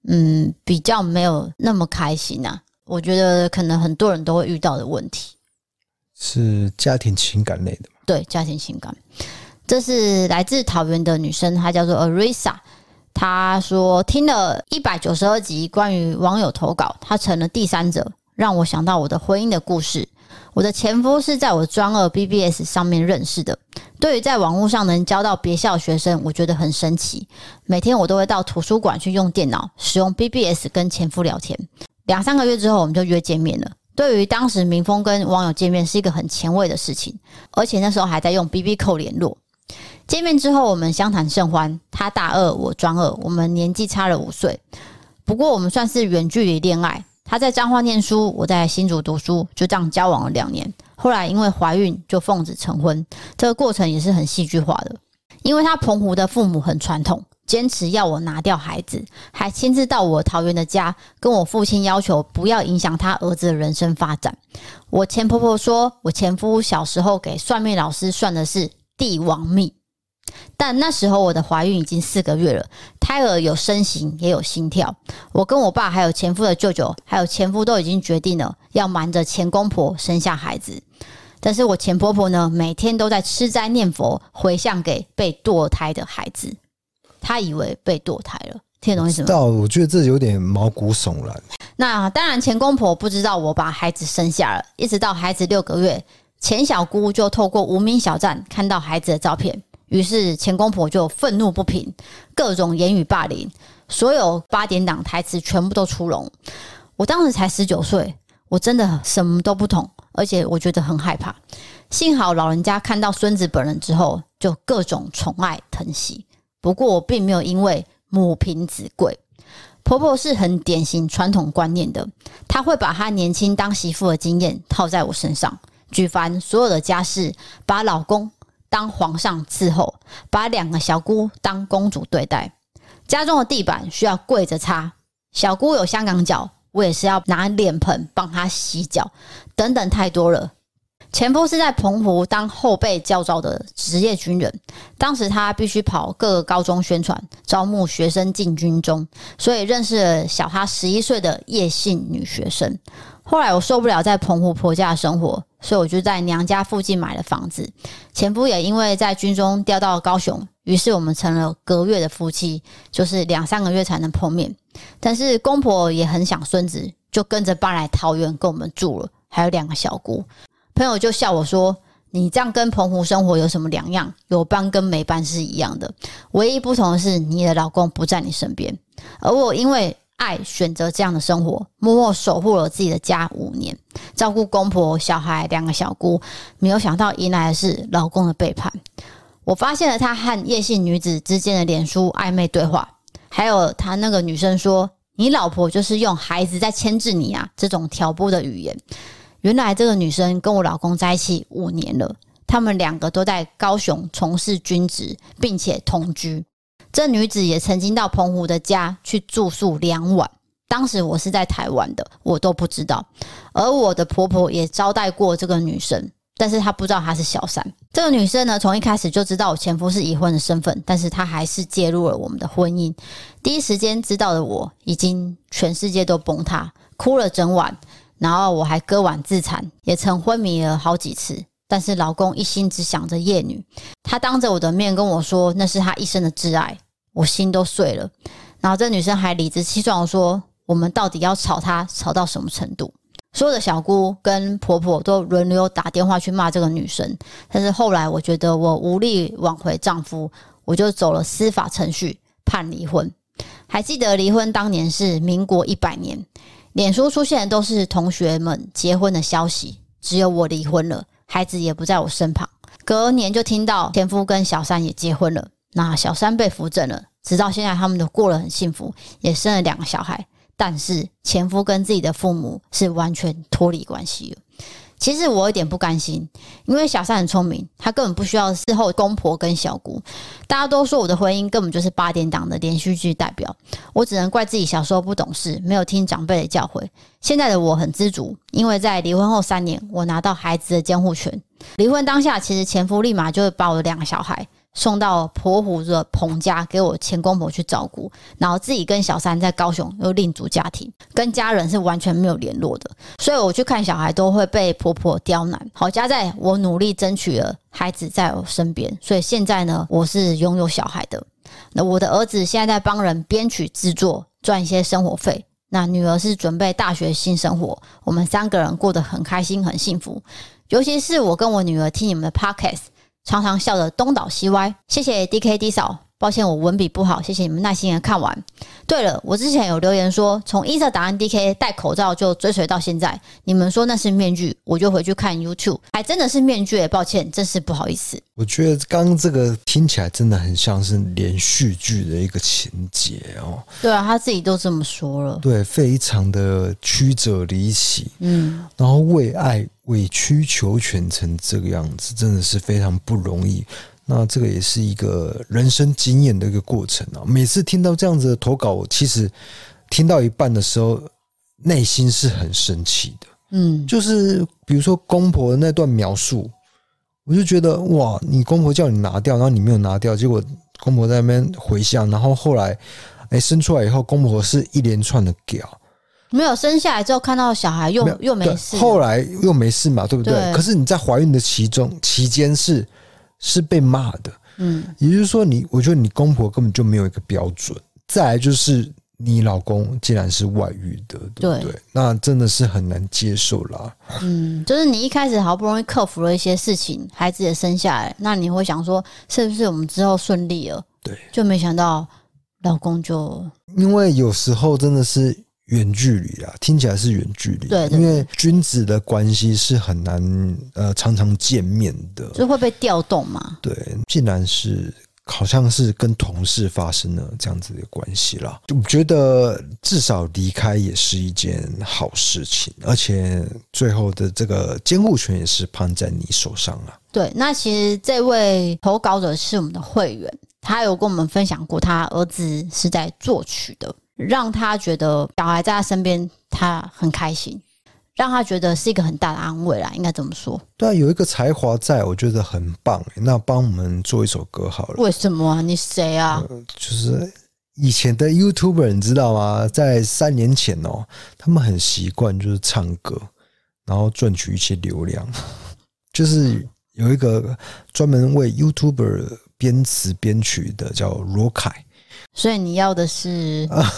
嗯比较没有那么开心呐、啊，我觉得可能很多人都会遇到的问题，是家庭情感类的。对，家庭情感，这是来自桃园的女生，她叫做 Arisa。她说听了一百九十二集关于网友投稿，她成了第三者，让我想到我的婚姻的故事。我的前夫是在我专二 BBS 上面认识的。对于在网络上能交到别校学生，我觉得很神奇。每天我都会到图书馆去用电脑，使用 BBS 跟前夫聊天。两三个月之后，我们就约见面了。对于当时民风跟网友见面是一个很前卫的事情，而且那时候还在用 BB 扣联络。见面之后，我们相谈甚欢。他大二，我专二，我们年纪差了五岁。不过我们算是远距离恋爱。他在彰化念书，我在新竹读书，就这样交往了两年。后来因为怀孕，就奉子成婚。这个过程也是很戏剧化的，因为他澎湖的父母很传统。坚持要我拿掉孩子，还亲自到我桃园的家，跟我父亲要求不要影响他儿子的人生发展。我前婆婆说，我前夫小时候给算命老师算的是帝王命，但那时候我的怀孕已经四个月了，胎儿有身形也有心跳。我跟我爸还有前夫的舅舅，还有前夫都已经决定了要瞒着前公婆生下孩子，但是我前婆婆呢，每天都在吃斋念佛，回向给被堕胎的孩子。他以为被堕胎了，听得懂意思吗？到，我觉得这有点毛骨悚然。那当然，前公婆不知道我把孩子生下了，一直到孩子六个月，前小姑就透过无名小站看到孩子的照片，于是前公婆就愤怒不平，各种言语霸凌，所有八点档台词全部都出笼。我当时才十九岁，我真的什么都不懂，而且我觉得很害怕。幸好老人家看到孙子本人之后，就各种宠爱疼惜。不过我并没有因为母凭子贵，婆婆是很典型传统观念的，她会把她年轻当媳妇的经验套在我身上，举凡所有的家事，把老公当皇上伺候，把两个小姑当公主对待，家中的地板需要跪着擦，小姑有香港脚，我也是要拿脸盆帮她洗脚，等等，太多了。前夫是在澎湖当后备教召的职业军人，当时他必须跑各个高中宣传，招募学生进军中，所以认识了小他十一岁的叶姓女学生。后来我受不了在澎湖婆家的生活，所以我就在娘家附近买了房子。前夫也因为在军中调到高雄，于是我们成了隔月的夫妻，就是两三个月才能碰面。但是公婆也很想孙子，就跟着搬来桃园跟我们住了，还有两个小姑。朋友就笑我说：“你这样跟澎湖生活有什么两样？有搬跟没搬是一样的，唯一不同的是你的老公不在你身边，而我因为爱选择这样的生活，默默守护了自己的家五年，照顾公婆、小孩、两个小姑，没有想到迎来的是老公的背叛。我发现了他和叶姓女子之间的脸书暧昧对话，还有他那个女生说：‘你老婆就是用孩子在牵制你啊’这种挑拨的语言。”原来这个女生跟我老公在一起五年了，他们两个都在高雄从事军职，并且同居。这女子也曾经到澎湖的家去住宿两晚，当时我是在台湾的，我都不知道。而我的婆婆也招待过这个女生，但是她不知道她是小三。这个女生呢，从一开始就知道我前夫是已婚的身份，但是她还是介入了我们的婚姻。第一时间知道的我，已经全世界都崩塌，哭了整晚。然后我还割腕自残，也曾昏迷了好几次。但是老公一心只想着夜女，他当着我的面跟我说那是他一生的挚爱，我心都碎了。然后这女生还理直气壮说：“我们到底要吵他吵到什么程度？”所有的小姑跟婆婆都轮流打电话去骂这个女生。但是后来我觉得我无力挽回丈夫，我就走了司法程序判离婚。还记得离婚当年是民国一百年。脸书出现的都是同学们结婚的消息，只有我离婚了，孩子也不在我身旁。隔年就听到前夫跟小三也结婚了，那小三被扶正了，直到现在他们都过得很幸福，也生了两个小孩。但是前夫跟自己的父母是完全脱离关系了。其实我有点不甘心，因为小三很聪明，他根本不需要事后公婆跟小姑。大家都说我的婚姻根本就是八点档的连续剧代表，我只能怪自己小时候不懂事，没有听长辈的教诲。现在的我很知足，因为在离婚后三年，我拿到孩子的监护权。离婚当下，其实前夫立马就会把我的两个小孩。送到澎湖的彭家给我前公婆去照顾，然后自己跟小三在高雄又另组家庭，跟家人是完全没有联络的。所以我去看小孩都会被婆婆刁难。好家在我努力争取了孩子在我身边，所以现在呢，我是拥有小孩的。那我的儿子现在在帮人编曲制作赚一些生活费，那女儿是准备大学新生活。我们三个人过得很开心很幸福，尤其是我跟我女儿听你们的 Podcast。常常笑得东倒西歪，谢谢 DKD 嫂，抱歉我文笔不好，谢谢你们耐心的看完。对了，我之前有留言说，从一色打完 DK 戴口罩就追随到现在，你们说那是面具，我就回去看 YouTube，还真的是面具，抱歉，真是不好意思。我觉得刚刚这个听起来真的很像是连续剧的一个情节哦。对啊，他自己都这么说了。对，非常的曲折离奇，嗯，然后为爱。委曲求全成这个样子，真的是非常不容易。那这个也是一个人生经验的一个过程啊。每次听到这样子的投稿，我其实听到一半的时候，内心是很生气的。嗯，就是比如说公婆的那段描述，我就觉得哇，你公婆叫你拿掉，然后你没有拿掉，结果公婆在那边回想，然后后来哎生出来以后，公婆是一连串的屌。没有生下来之后看到小孩又又没事，后来又没事嘛，对不对？对。可是你在怀孕的其中期间是是被骂的，嗯，也就是说你，我觉得你公婆根本就没有一个标准。再来就是你老公竟然是外遇的，对不对？对。那真的是很难接受啦。嗯，就是你一开始好不容易克服了一些事情，孩子也生下来，那你会想说是不是我们之后顺利了？对，就没想到老公就因为有时候真的是。远距离啊，听起来是远距离，对，对，因为君子的关系是很难呃常常见面的，就会被调动嘛。对，竟然是好像是跟同事发生了这样子的关系啦。我觉得至少离开也是一件好事情，而且最后的这个监护权也是判在你手上啊。对，那其实这位投稿者是我们的会员，他有跟我们分享过，他儿子是在作曲的。让他觉得小孩在他身边，他很开心，让他觉得是一个很大的安慰啦。应该怎么说？对啊，有一个才华在，我觉得很棒。那帮我们做一首歌好了。为什么啊？你谁啊？呃，就是以前的 YouTuber，你知道吗？在三年前哦，他们很习惯就是唱歌，然后赚取一些流量。就是有一个专门为 YouTuber 编词编曲的，叫罗凯。所以你要的是 啊，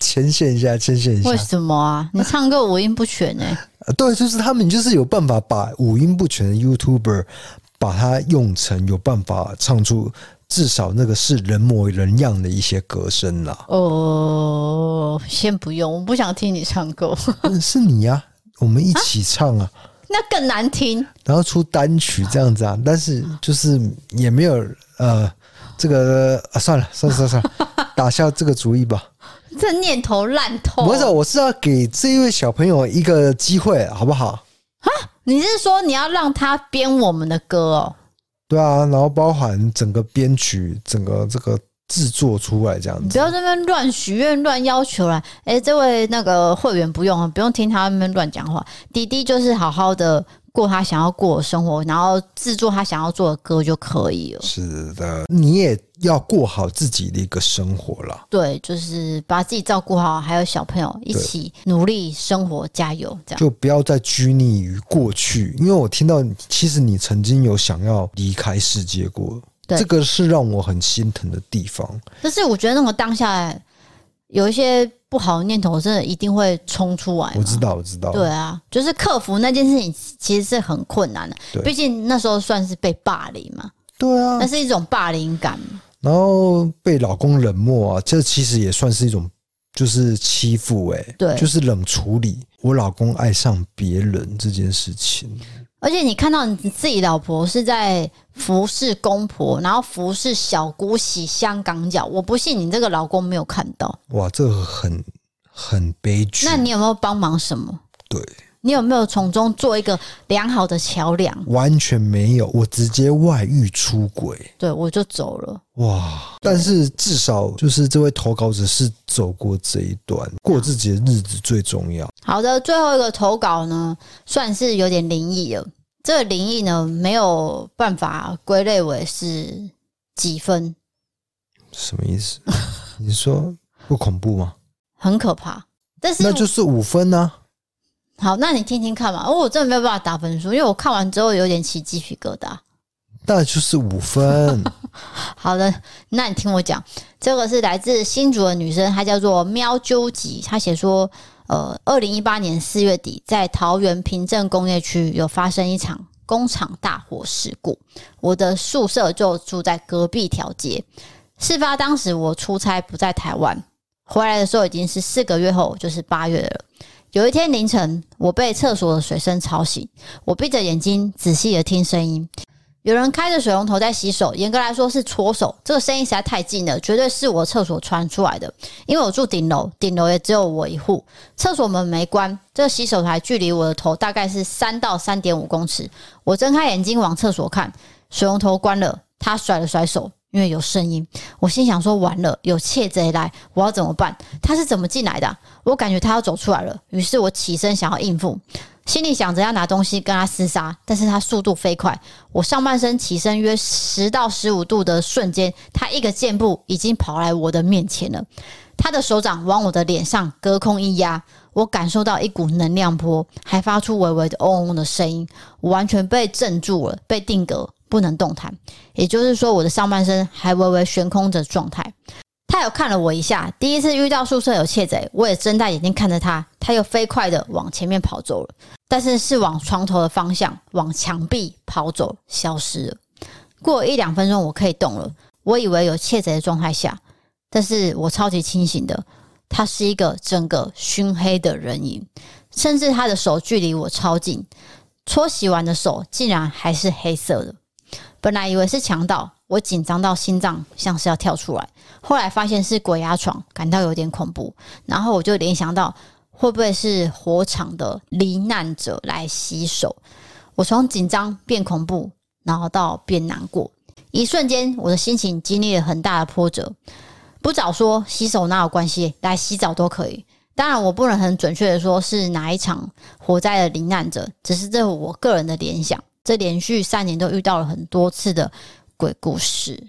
牵线一下，牵线一下。为什么啊？你唱歌五音不全呢？啊，对，就是他们就是有办法把五音不全的 YouTuber 把它用成有办法唱出至少那个是人模人样的一些歌声啦。哦，先不用，我不想听你唱歌。是你呀，我们一起唱啊。那更难听。然后出单曲这样子啊，但是就是也没有呃。这个啊，算了，算了，算了，算了，打消这个主意吧。这念头烂透。不是，我是要给这一位小朋友一个机会，好不好？啊，你是说你要让他编我们的歌哦？对啊，然后包含整个编曲，整个这个制作出来这样子。不要在那边乱许愿、乱要求了。哎，这位那个会员不用，不用听他那边乱讲话。弟弟就是好好的。过他想要过的生活，然后制作他想要做的歌就可以了。是的，你也要过好自己的一个生活了。对，就是把自己照顾好，还有小朋友一起努力生活，加油！这样就不要再拘泥于过去，因为我听到其实你曾经有想要离开世界过，对，这个是让我很心疼的地方。但是我觉得那个当下有一些。不好的念头真的一定会冲出来。我知道，我知道。对啊，就是克服那件事情其实是很困难的。对，毕竟那时候算是被霸凌嘛。对啊，那是一种霸凌感。然后被老公冷漠啊，这其实也算是一种就是欺负哎。对，就是冷处理我老公爱上别人这件事情。而且你看到你自己老婆是在服侍公婆，然后服侍小姑洗香港脚，我不信你这个老公没有看到。哇，这个很很悲剧。那你有没有帮忙什么？对。你有没有从中做一个良好的桥梁？完全没有，我直接外遇出轨，对，我就走了。哇！但是至少就是这位投稿者是走过这一段，过自己的日子最重要。好的，最后一个投稿呢，算是有点灵异了。这个灵异呢，没有办法归类为是几分。什么意思？你说不恐怖吗？很可怕，但是那就是五分呢、啊。好，那你听听看嘛。哦，我真的没有办法打分数，因为我看完之后有点起鸡皮疙瘩。那就是五分。好的，那你听我讲，这个是来自新竹的女生，她叫做喵啾吉。她写说，呃，二零一八年四月底，在桃园平镇工业区有发生一场工厂大火事故，我的宿舍就住在隔壁条街。事发当时我出差不在台湾，回来的时候已经是四个月后，就是八月了。有一天凌晨，我被厕所的水声吵醒。我闭着眼睛，仔细的听声音。有人开着水龙头在洗手，严格来说是搓手。这个声音实在太近了，绝对是我厕所传出来的。因为我住顶楼，顶楼也只有我一户。厕所门没关，这个洗手台距离我的头大概是三到三点五公尺。我睁开眼睛往厕所看，水龙头关了。他甩了甩手。因为有声音，我心想说完了，有窃贼来，我要怎么办？他是怎么进来的？我感觉他要走出来了，于是我起身想要应付，心里想着要拿东西跟他厮杀，但是他速度飞快，我上半身起身约十到十五度的瞬间，他一个箭步已经跑来我的面前了，他的手掌往我的脸上隔空一压，我感受到一股能量波，还发出微微的嗡嗡的声音，我完全被镇住了，被定格。不能动弹，也就是说，我的上半身还微微悬空着状态。他有看了我一下，第一次遇到宿舍有窃贼，我也睁大眼睛看着他，他又飞快的往前面跑走了，但是是往床头的方向，往墙壁跑走，消失了。过一两分钟，我可以动了，我以为有窃贼的状态下，但是我超级清醒的，他是一个整个熏黑的人影，甚至他的手距离我超近，搓洗完的手竟然还是黑色的。本来以为是强盗，我紧张到心脏像是要跳出来。后来发现是鬼压床，感到有点恐怖。然后我就联想到，会不会是火场的罹难者来洗手？我从紧张变恐怖，然后到变难过。一瞬间，我的心情经历了很大的波折。不早说洗手哪有关系？来洗澡都可以。当然，我不能很准确的说是哪一场火灾的罹难者，只是这我个人的联想。这连续三年都遇到了很多次的鬼故事。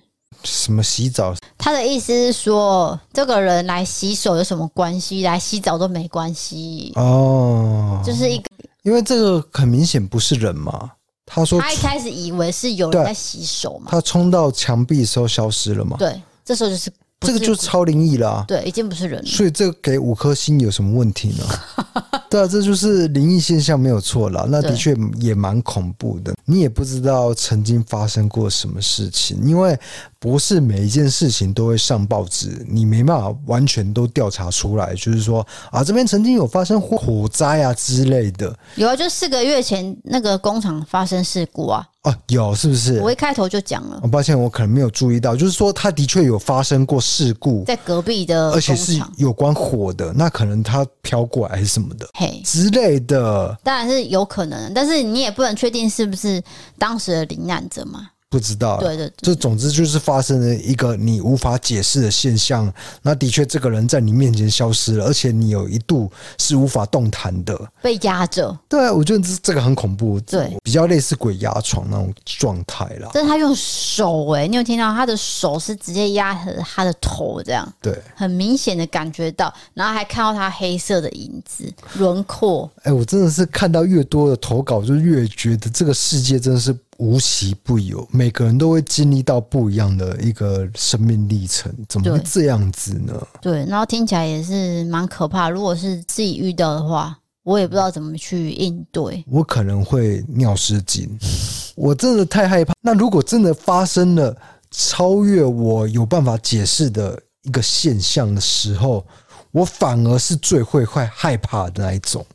什么洗澡？他的意思是说，这个人来洗手有什么关系？来洗澡都没关系哦，就是一个，因为这个很明显不是人嘛。他说他一开始以为是有人在洗手嘛，他冲到墙壁的时候消失了嘛。对，这时候就是。这个就是超灵异啦，对，已经不是人了。所以这个给五颗星有什么问题呢？对啊，这就是灵异现象没有错啦。那的确也蛮恐怖的，你也不知道曾经发生过什么事情，因为不是每一件事情都会上报纸，你没办法完全都调查出来。就是说啊，这边曾经有发生火灾啊之类的。有啊，就四个月前那个工厂发生事故啊。哦，有是不是？我一开头就讲了。我抱歉，我可能没有注意到，就是说他的确有发生过事故，在隔壁的，而且是有关火的，那可能他飘过来还是什么的，嘿之类的，当然是有可能，但是你也不能确定是不是当时的罹难者嘛。不知道，对对，这总之就是发生了一个你无法解释的现象。那的确，这个人在你面前消失了，而且你有一度是无法动弹的，被压着。对啊，我觉得这这个很恐怖，对，比较类似鬼压床那种状态啦。但是他用手，哎，你有听到他的手是直接压着他的头，这样，对，很明显的感觉到，然后还看到他黑色的影子轮廓。哎，我真的是看到越多的投稿，就越觉得这个世界真的是。无奇不有，每个人都会经历到不一样的一个生命历程，怎么会这样子呢？对，然后听起来也是蛮可怕。如果是自己遇到的话，我也不知道怎么去应对。我可能会尿失禁，我真的太害怕。那如果真的发生了超越我有办法解释的一个现象的时候，我反而是最会会害怕的那一种。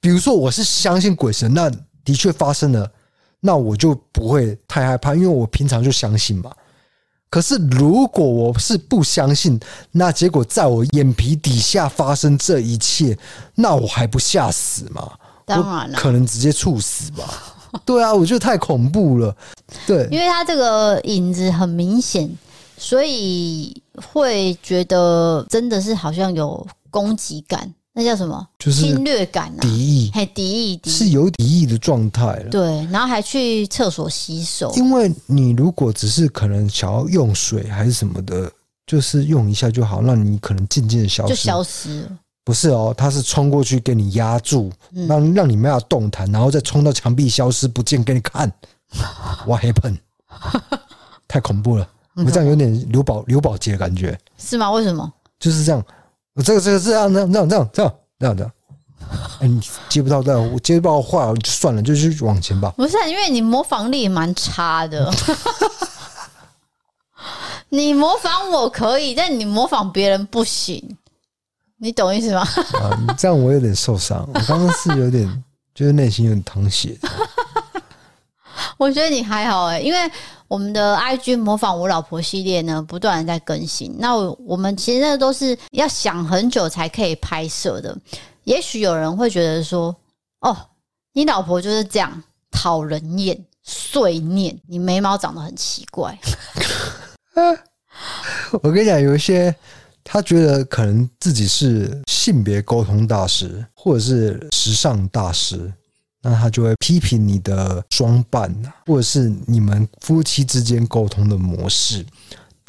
比如说，我是相信鬼神，那的确发生了。那我就不会太害怕，因为我平常就相信嘛。可是如果我是不相信，那结果在我眼皮底下发生这一切，那我还不吓死吗？当然了，可能直接猝死吧。对啊，我觉得太恐怖了。对，因为他这个影子很明显，所以会觉得真的是好像有攻击感。那叫什么？就是侵略感啊，敌意，还敌意，敌意是有敌意的状态了。对，然后还去厕所洗手。因为你如果只是可能想要用水还是什么的，就是用一下就好，那你可能渐渐的消失，就消失了。不是哦，他是冲过去给你压住，让、嗯、让你没有动弹，然后再冲到墙壁消失不见给你看。What happened？太恐怖了，我这样有点刘宝刘宝杰的感觉，是吗？为什么？就是这样。这个这个这样这样这样这样这样这样这样，哎，你接不到这样，我接不到话就算了，就去往前吧。不是，因为你模仿力蛮差的。你模仿我可以，但你模仿别人不行。你懂意思吗？啊，这样我有点受伤。我刚刚是有点，就是内心有点淌血。我觉得你还好哎，因为。我们的 IG 模仿我老婆系列呢，不断的在更新。那我们其实那都是要想很久才可以拍摄的。也许有人会觉得说：“哦，你老婆就是这样讨人厌、碎念，你眉毛长得很奇怪。”我跟你讲，有一些他觉得可能自己是性别沟通大师，或者是时尚大师。那他就会批评你的装扮，或者是你们夫妻之间沟通的模式。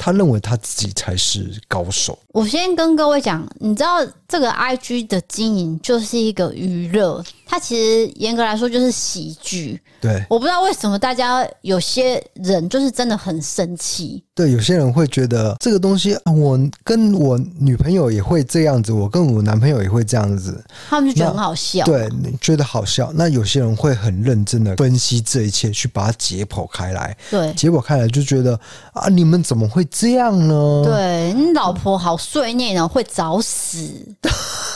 他认为他自己才是高手。我先跟各位讲，你知道这个 IG 的经营就是一个娱乐，它其实严格来说就是喜剧。对，我不知道为什么大家有些人就是真的很生气。对，有些人会觉得这个东西，我跟我女朋友也会这样子，我跟我男朋友也会这样子，他们就觉得很好笑。对，觉得好笑。那有些人会很认真的分析这一切，去把它解剖开来。对，解剖开来就觉得啊，你们怎么会这样呢？对，你老婆好碎念哦，会早死。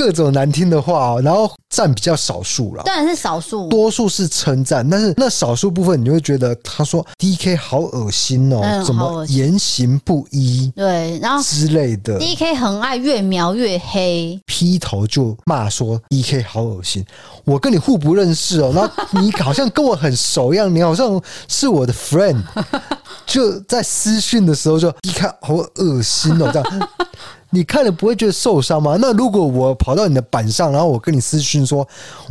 各种难听的话，然后占比较少数了。当然是少数，多数是称赞，但是那少数部分，你就会觉得他说 DK 好恶心哦，嗯、怎么言行不一？对，然后之类的。DK 很爱越描越黑，劈头就骂说 DK 好恶心。我跟你互不认识哦，那你好像跟我很熟一样，你好像是我的 friend。就在私讯的时候就一看好恶心哦，这样你看了不会觉得受伤吗？那如果我跑到你的板上，然后我跟你私讯说，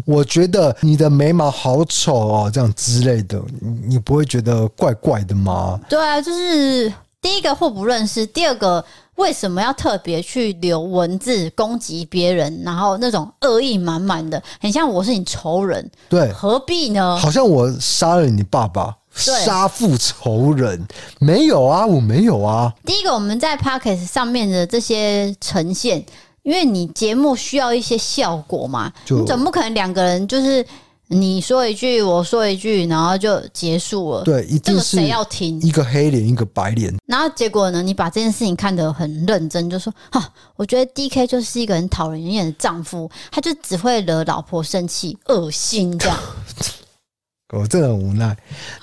我觉得你的眉毛好丑哦，这样之类的，你不会觉得怪怪的吗？对啊，就是第一个互不认识，第二个为什么要特别去留文字攻击别人，然后那种恶意满满的，很像我是你仇人，对，何必呢？好像我杀了你爸爸。杀父仇人没有啊，我没有啊。第一个，我们在 Podcast 上面的这些呈现，因为你节目需要一些效果嘛，你总不可能两个人就是你说一句，我说一句，然后就结束了。对，一定是谁要听？一个黑脸，一个白脸。然后结果呢？你把这件事情看得很认真，就说：“哈，我觉得 DK 就是一个很讨人厌的丈夫，他就只会惹老婆生气，恶心这样。”我真的很无奈，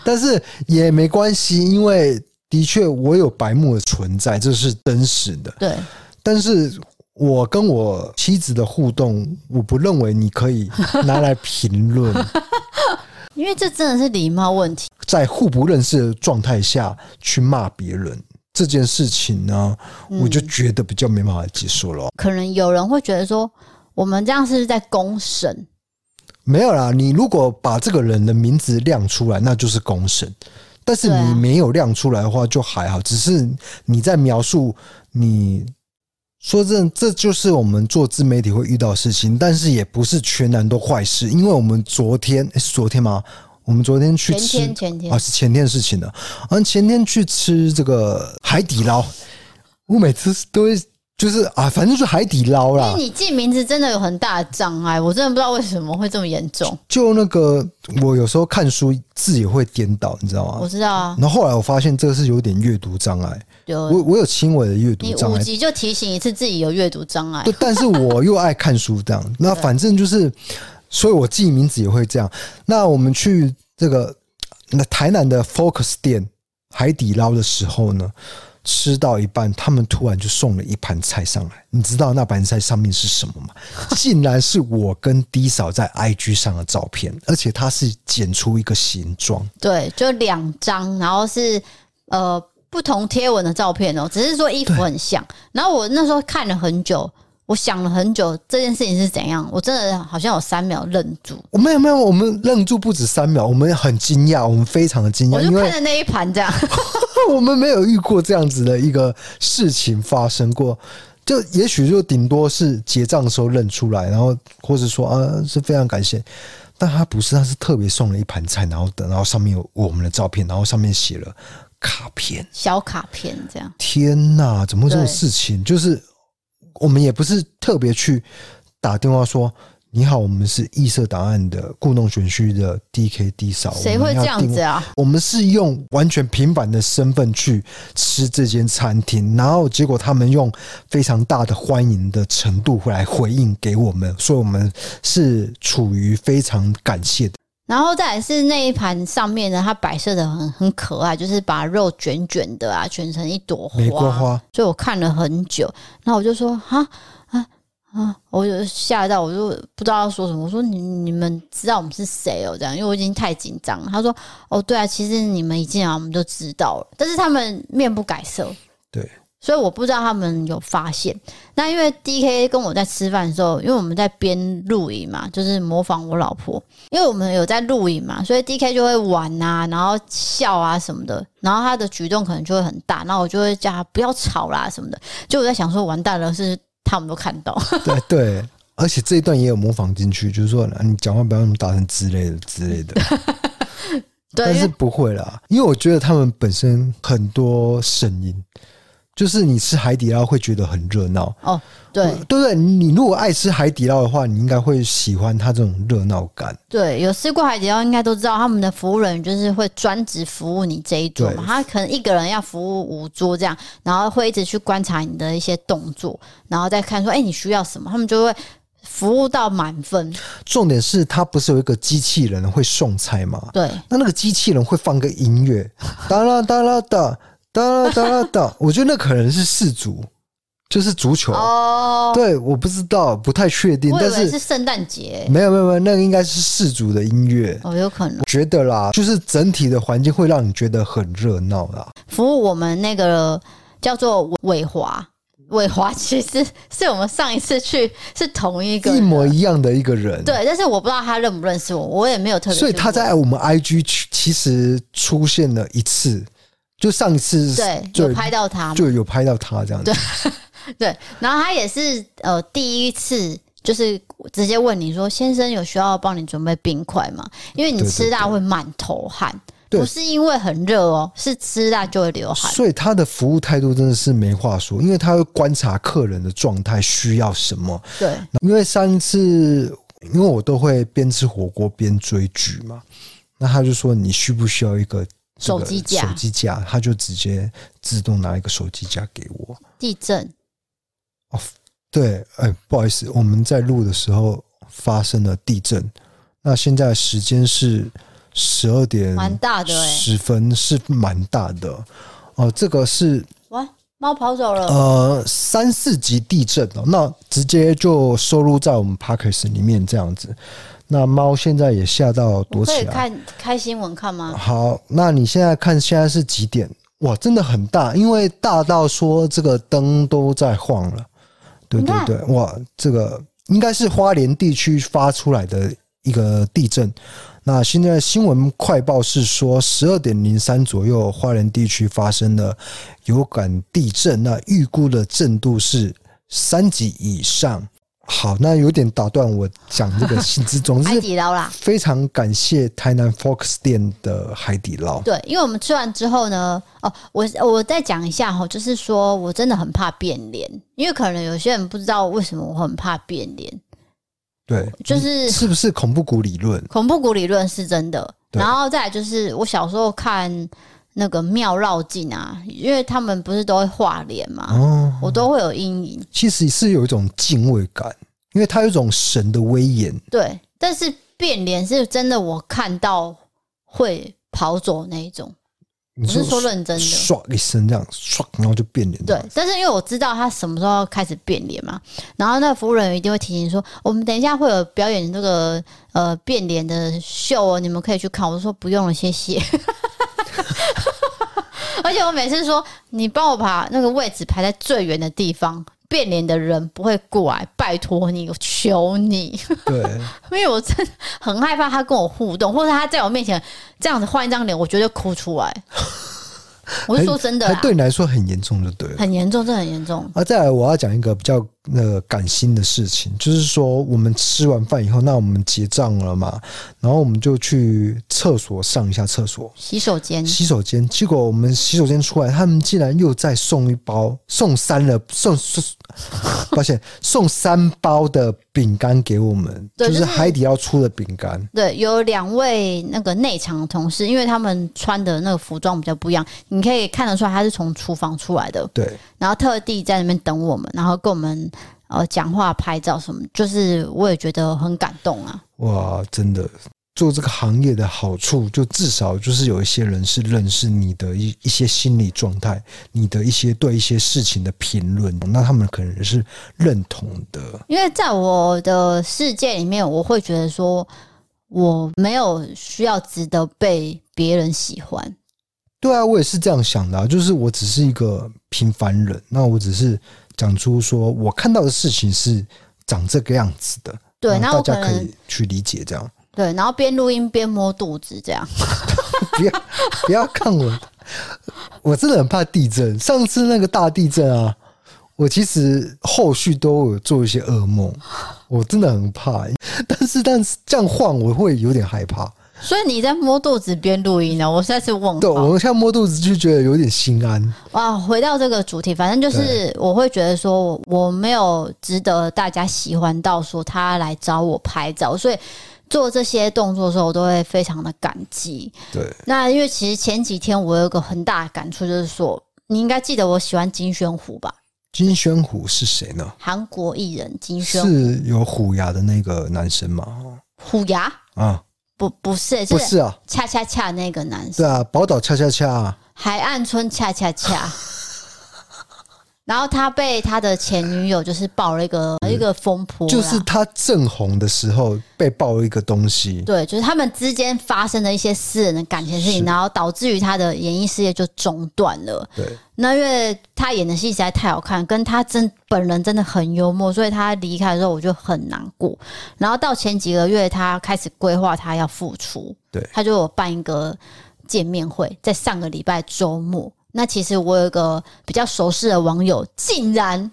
但是也没关系，因为的确我有白目的存在，这是真实的。对，但是我跟我妻子的互动，我不认为你可以拿来评论，因为这真的是礼貌问题。在互不认识的状态下去骂别人这件事情呢，我就觉得比较没办法接受了。可能有人会觉得说，我们这样是在公审？没有啦，你如果把这个人的名字亮出来，那就是公审；但是你没有亮出来的话，就还好。只是你在描述你说这这就是我们做自媒体会遇到的事情，但是也不是全然都坏事。因为我们昨天是昨天吗？我们昨天去吃前天前天啊，是前天的事情了。嗯，前天去吃这个海底捞，我每次都会。就是啊，反正就是海底捞啦。你记名字真的有很大的障碍，我真的不知道为什么会这么严重。就那个，我有时候看书字也会颠倒，你知道吗？我知道啊。然后后来我发现这个是有点阅读障碍。有我我有轻微的阅读障碍。你五级就提醒一次自己有阅读障碍。对，但是我又爱看书，这样。那反正就是，所以我记名字也会这样。那我们去这个那台南的 Focus 店海底捞的时候呢？吃到一半，他们突然就送了一盘菜上来。你知道那盘菜上面是什么吗？竟然是我跟 D 嫂在 IG 上的照片，而且它是剪出一个形状。对，就两张，然后是呃不同贴文的照片哦，只是说衣服很像。然后我那时候看了很久。我想了很久，这件事情是怎样？我真的好像有三秒愣住。我没有没有，我们愣住不止三秒，我们很惊讶，我们非常的惊讶。我就看着那一盘这样，我们没有遇过这样子的一个事情发生过。就也许就顶多是结账的时候认出来，然后或者说啊是非常感谢，但他不是，他是特别送了一盘菜，然后等，然后上面有我们的照片，然后上面写了卡片，小卡片这样。天哪，怎么会这种事情？就是。我们也不是特别去打电话说你好，我们是异色档案的故弄玄虚的 DK D 嫂，谁会这样子啊？我们是用完全平凡的身份去吃这间餐厅，然后结果他们用非常大的欢迎的程度会来回应给我们，所以我们是处于非常感谢的。然后再来是那一盘上面呢，它摆设的很很可爱，就是把肉卷卷的啊，卷成一朵花，玫瑰花。所以我看了很久，然后我就说哈啊啊，我就吓到，我就不知道要说什么。我说你你们知道我们是谁哦？这样，因为我已经太紧张了。他说哦，对啊，其实你们一进来我们就知道了，但是他们面不改色。对。所以我不知道他们有发现。那因为 DK 跟我在吃饭的时候，因为我们在边录影嘛，就是模仿我老婆。因为我们有在录影嘛，所以 DK 就会玩啊，然后笑啊什么的。然后他的举动可能就会很大，然后我就会叫他不要吵啦什么的。就我在想说，完蛋了，是他们都看到。对 对，而且这一段也有模仿进去，就是说你讲话不要那么大声之类的之类的。对，但是不会啦，因为我觉得他们本身很多声音。就是你吃海底捞会觉得很热闹哦，对对对，你如果爱吃海底捞的话，你应该会喜欢它这种热闹感。对，有吃过海底捞应该都知道，他们的服务人员就是会专职服务你这一桌嘛，他可能一个人要服务五桌这样，然后会一直去观察你的一些动作，然后再看说，哎，你需要什么，他们就会服务到满分。重点是他不是有一个机器人会送菜吗？对，那那个机器人会放个音乐，哒啦哒啦哒，哒啦哒啦哒。我觉得那可能是世足，就是足球哦。对，我不知道，不太确定。但是是圣诞节，没有没有没有，那个应该是世足的音乐哦，有可能。觉得啦，就是整体的环境会让你觉得很热闹啦。服务我们那个叫做伟华。伟华其实是我们上一次去是同一个一模一样的一个人，对，但是我不知道他认不认识我，我也没有特别。所以他在我们 IG 其实出现了一次，就上一次对有拍到他，就有拍到他这样子。对 对，然后他也是呃第一次，就是直接问你说：“先生，有需要帮你准备冰块吗？”因为你吃辣会满头汗。不是因为很热哦，是吃辣就会流汗。所以他的服务态度真的是没话说，因为他会观察客人的状态需要什么。对，因为上一次，因为我都会边吃火锅边追剧嘛，那他就说，你需不需要一个手机架？手机架，他就直接自动拿一个手机架给我。地震？哦，对，哎，不好意思，我们在录的时候发生了地震。那现在时间是。十二点，蛮大的，十分是蛮大的哦、呃。这个是哇，猫跑走了。呃，三四级地震哦，那直接就收录在我们 Podcast 里面这样子。那猫现在也吓到躲起来。可以看开新闻看吗？好，那你现在看现在是几点？哇，真的很大，因为大到说这个灯都在晃了。对对对，哇，这个应该是花莲地区发出来的一个地震。那现在新闻快报是说，十二点零三左右，花莲地区发生了有感地震，那预估的震度是三级以上。好，那有点打断我讲这个新知，总 之海底捞啦，非常感谢台南 Fox 店的海底捞。对，因为我们吃完之后呢，哦，我我再讲一下哈，就是说我真的很怕变脸，因为可能有些人不知道为什么我很怕变脸。对，就是是不是恐怖谷理论？恐怖谷理论是真的，然后再来就是我小时候看那个庙绕境啊，因为他们不是都会画脸嘛，哦，我都会有阴影。其实是有一种敬畏感，因为它有一种神的威严。对，但是变脸是真的，我看到会跑走那一种。你是说认真的，唰一声这样唰，然后就变脸。对，但是因为我知道他什么时候要开始变脸嘛，然后那个服务人员一定会提醒说，我们等一下会有表演这个呃变脸的秀哦，你们可以去看。我就说不用了，谢谢。而且我每次说，你帮我把那个位置排在最远的地方。变脸的人不会过来，拜托你，我求你。对，因为我真的很害怕他跟我互动，或者他在我面前这样子换一张脸，我绝对哭出来。我是说真的，对你来说很严重，就对了，很严重，这很严重。啊，再来我要讲一个比较那个感心的事情，就是说我们吃完饭以后，那我们结账了嘛，然后我们就去厕所上一下厕所，洗手间，洗手间。结果我们洗手间出来，他们竟然又再送一包，送三了，送送，抱歉，送三包的饼干给我们，就是海底捞出的饼干。对，有两位那个内场的同事，因为他们穿的那个服装比较不一样。你可以看得出来，他是从厨房出来的，对，然后特地在那边等我们，然后跟我们呃讲话、拍照什么，就是我也觉得很感动啊。哇，真的做这个行业的好处，就至少就是有一些人是认识你的一一些心理状态，你的一些对一些事情的评论，那他们可能是认同的。因为在我的世界里面，我会觉得说我没有需要值得被别人喜欢。对啊，我也是这样想的啊，就是我只是一个平凡人，那我只是讲出说我看到的事情是长这个样子的，对，然后大家可以去理解这样。对，然后边录音边摸肚子这样。不要不要看我，我真的很怕地震。上次那个大地震啊，我其实后续都有做一些噩梦，我真的很怕。但是但是这样晃我会有点害怕。所以你在摸肚子边录音呢？我现在是问。对，我现在摸肚子就觉得有点心安。哇，回到这个主题，反正就是我会觉得说，我没有值得大家喜欢到说他来找我拍照，所以做这些动作的时候，我都会非常的感激。对，那因为其实前几天我有一个很大的感触，就是说你应该记得我喜欢金宣虎吧？金宣虎是谁呢？韩国艺人金宣虎是有虎牙的那个男生吗？虎牙啊，不不是，不是啊，恰恰恰那个男生，对啊，宝岛恰恰恰，海岸村恰恰恰。然后他被他的前女友就是爆了一个、嗯、一个风波，就是他正红的时候被爆了一个东西。对，就是他们之间发生的一些私人的感情事情，然后导致于他的演艺事业就中断了。对，那因为他演的戏实在太好看，跟他真本人真的很幽默，所以他离开的时候我就很难过。然后到前几个月，他开始规划他要复出，对，他就有办一个见面会，在上个礼拜周末。那其实我有一个比较熟识的网友，竟然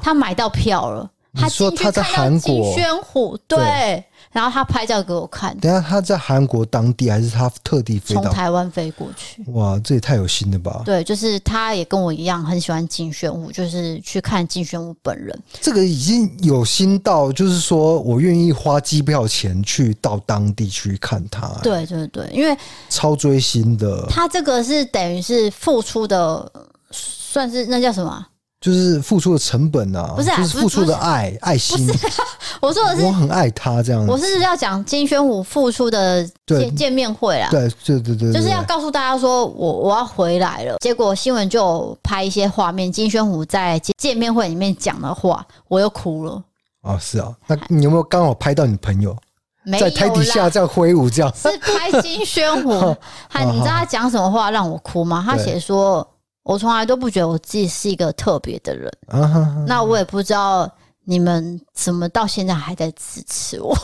他买到票了，他进去看到金宣虎，对。然后他拍照给我看。等下他在韩国当地还是他特地飞到从台湾飞过去？哇，这也太有心了吧！对，就是他也跟我一样很喜欢金宣武，就是去看金宣武本人。这个已经有心到，就是说我愿意花机票钱去到当地去看他。对对对，因为超追星的。他这个是等于是付出的，算是那叫什么？就是付出的成本啊，不是，啊、就是付出的爱爱心。我说的是，我很爱他这样子。我是要讲金宣虎付出的见见面会啦，对对对对，就是要告诉大家说我我要回来了。结果新闻就拍一些画面，金宣虎在见面会里面讲的话，我又哭了。哦，是啊，那你有没有刚好拍到你朋友在台底下这样挥舞这样？是拍金宣虎，他你知道他讲什么话让我哭吗？他写说。我从来都不觉得我自己是一个特别的人，那我也不知道你们怎么到现在还在支持我。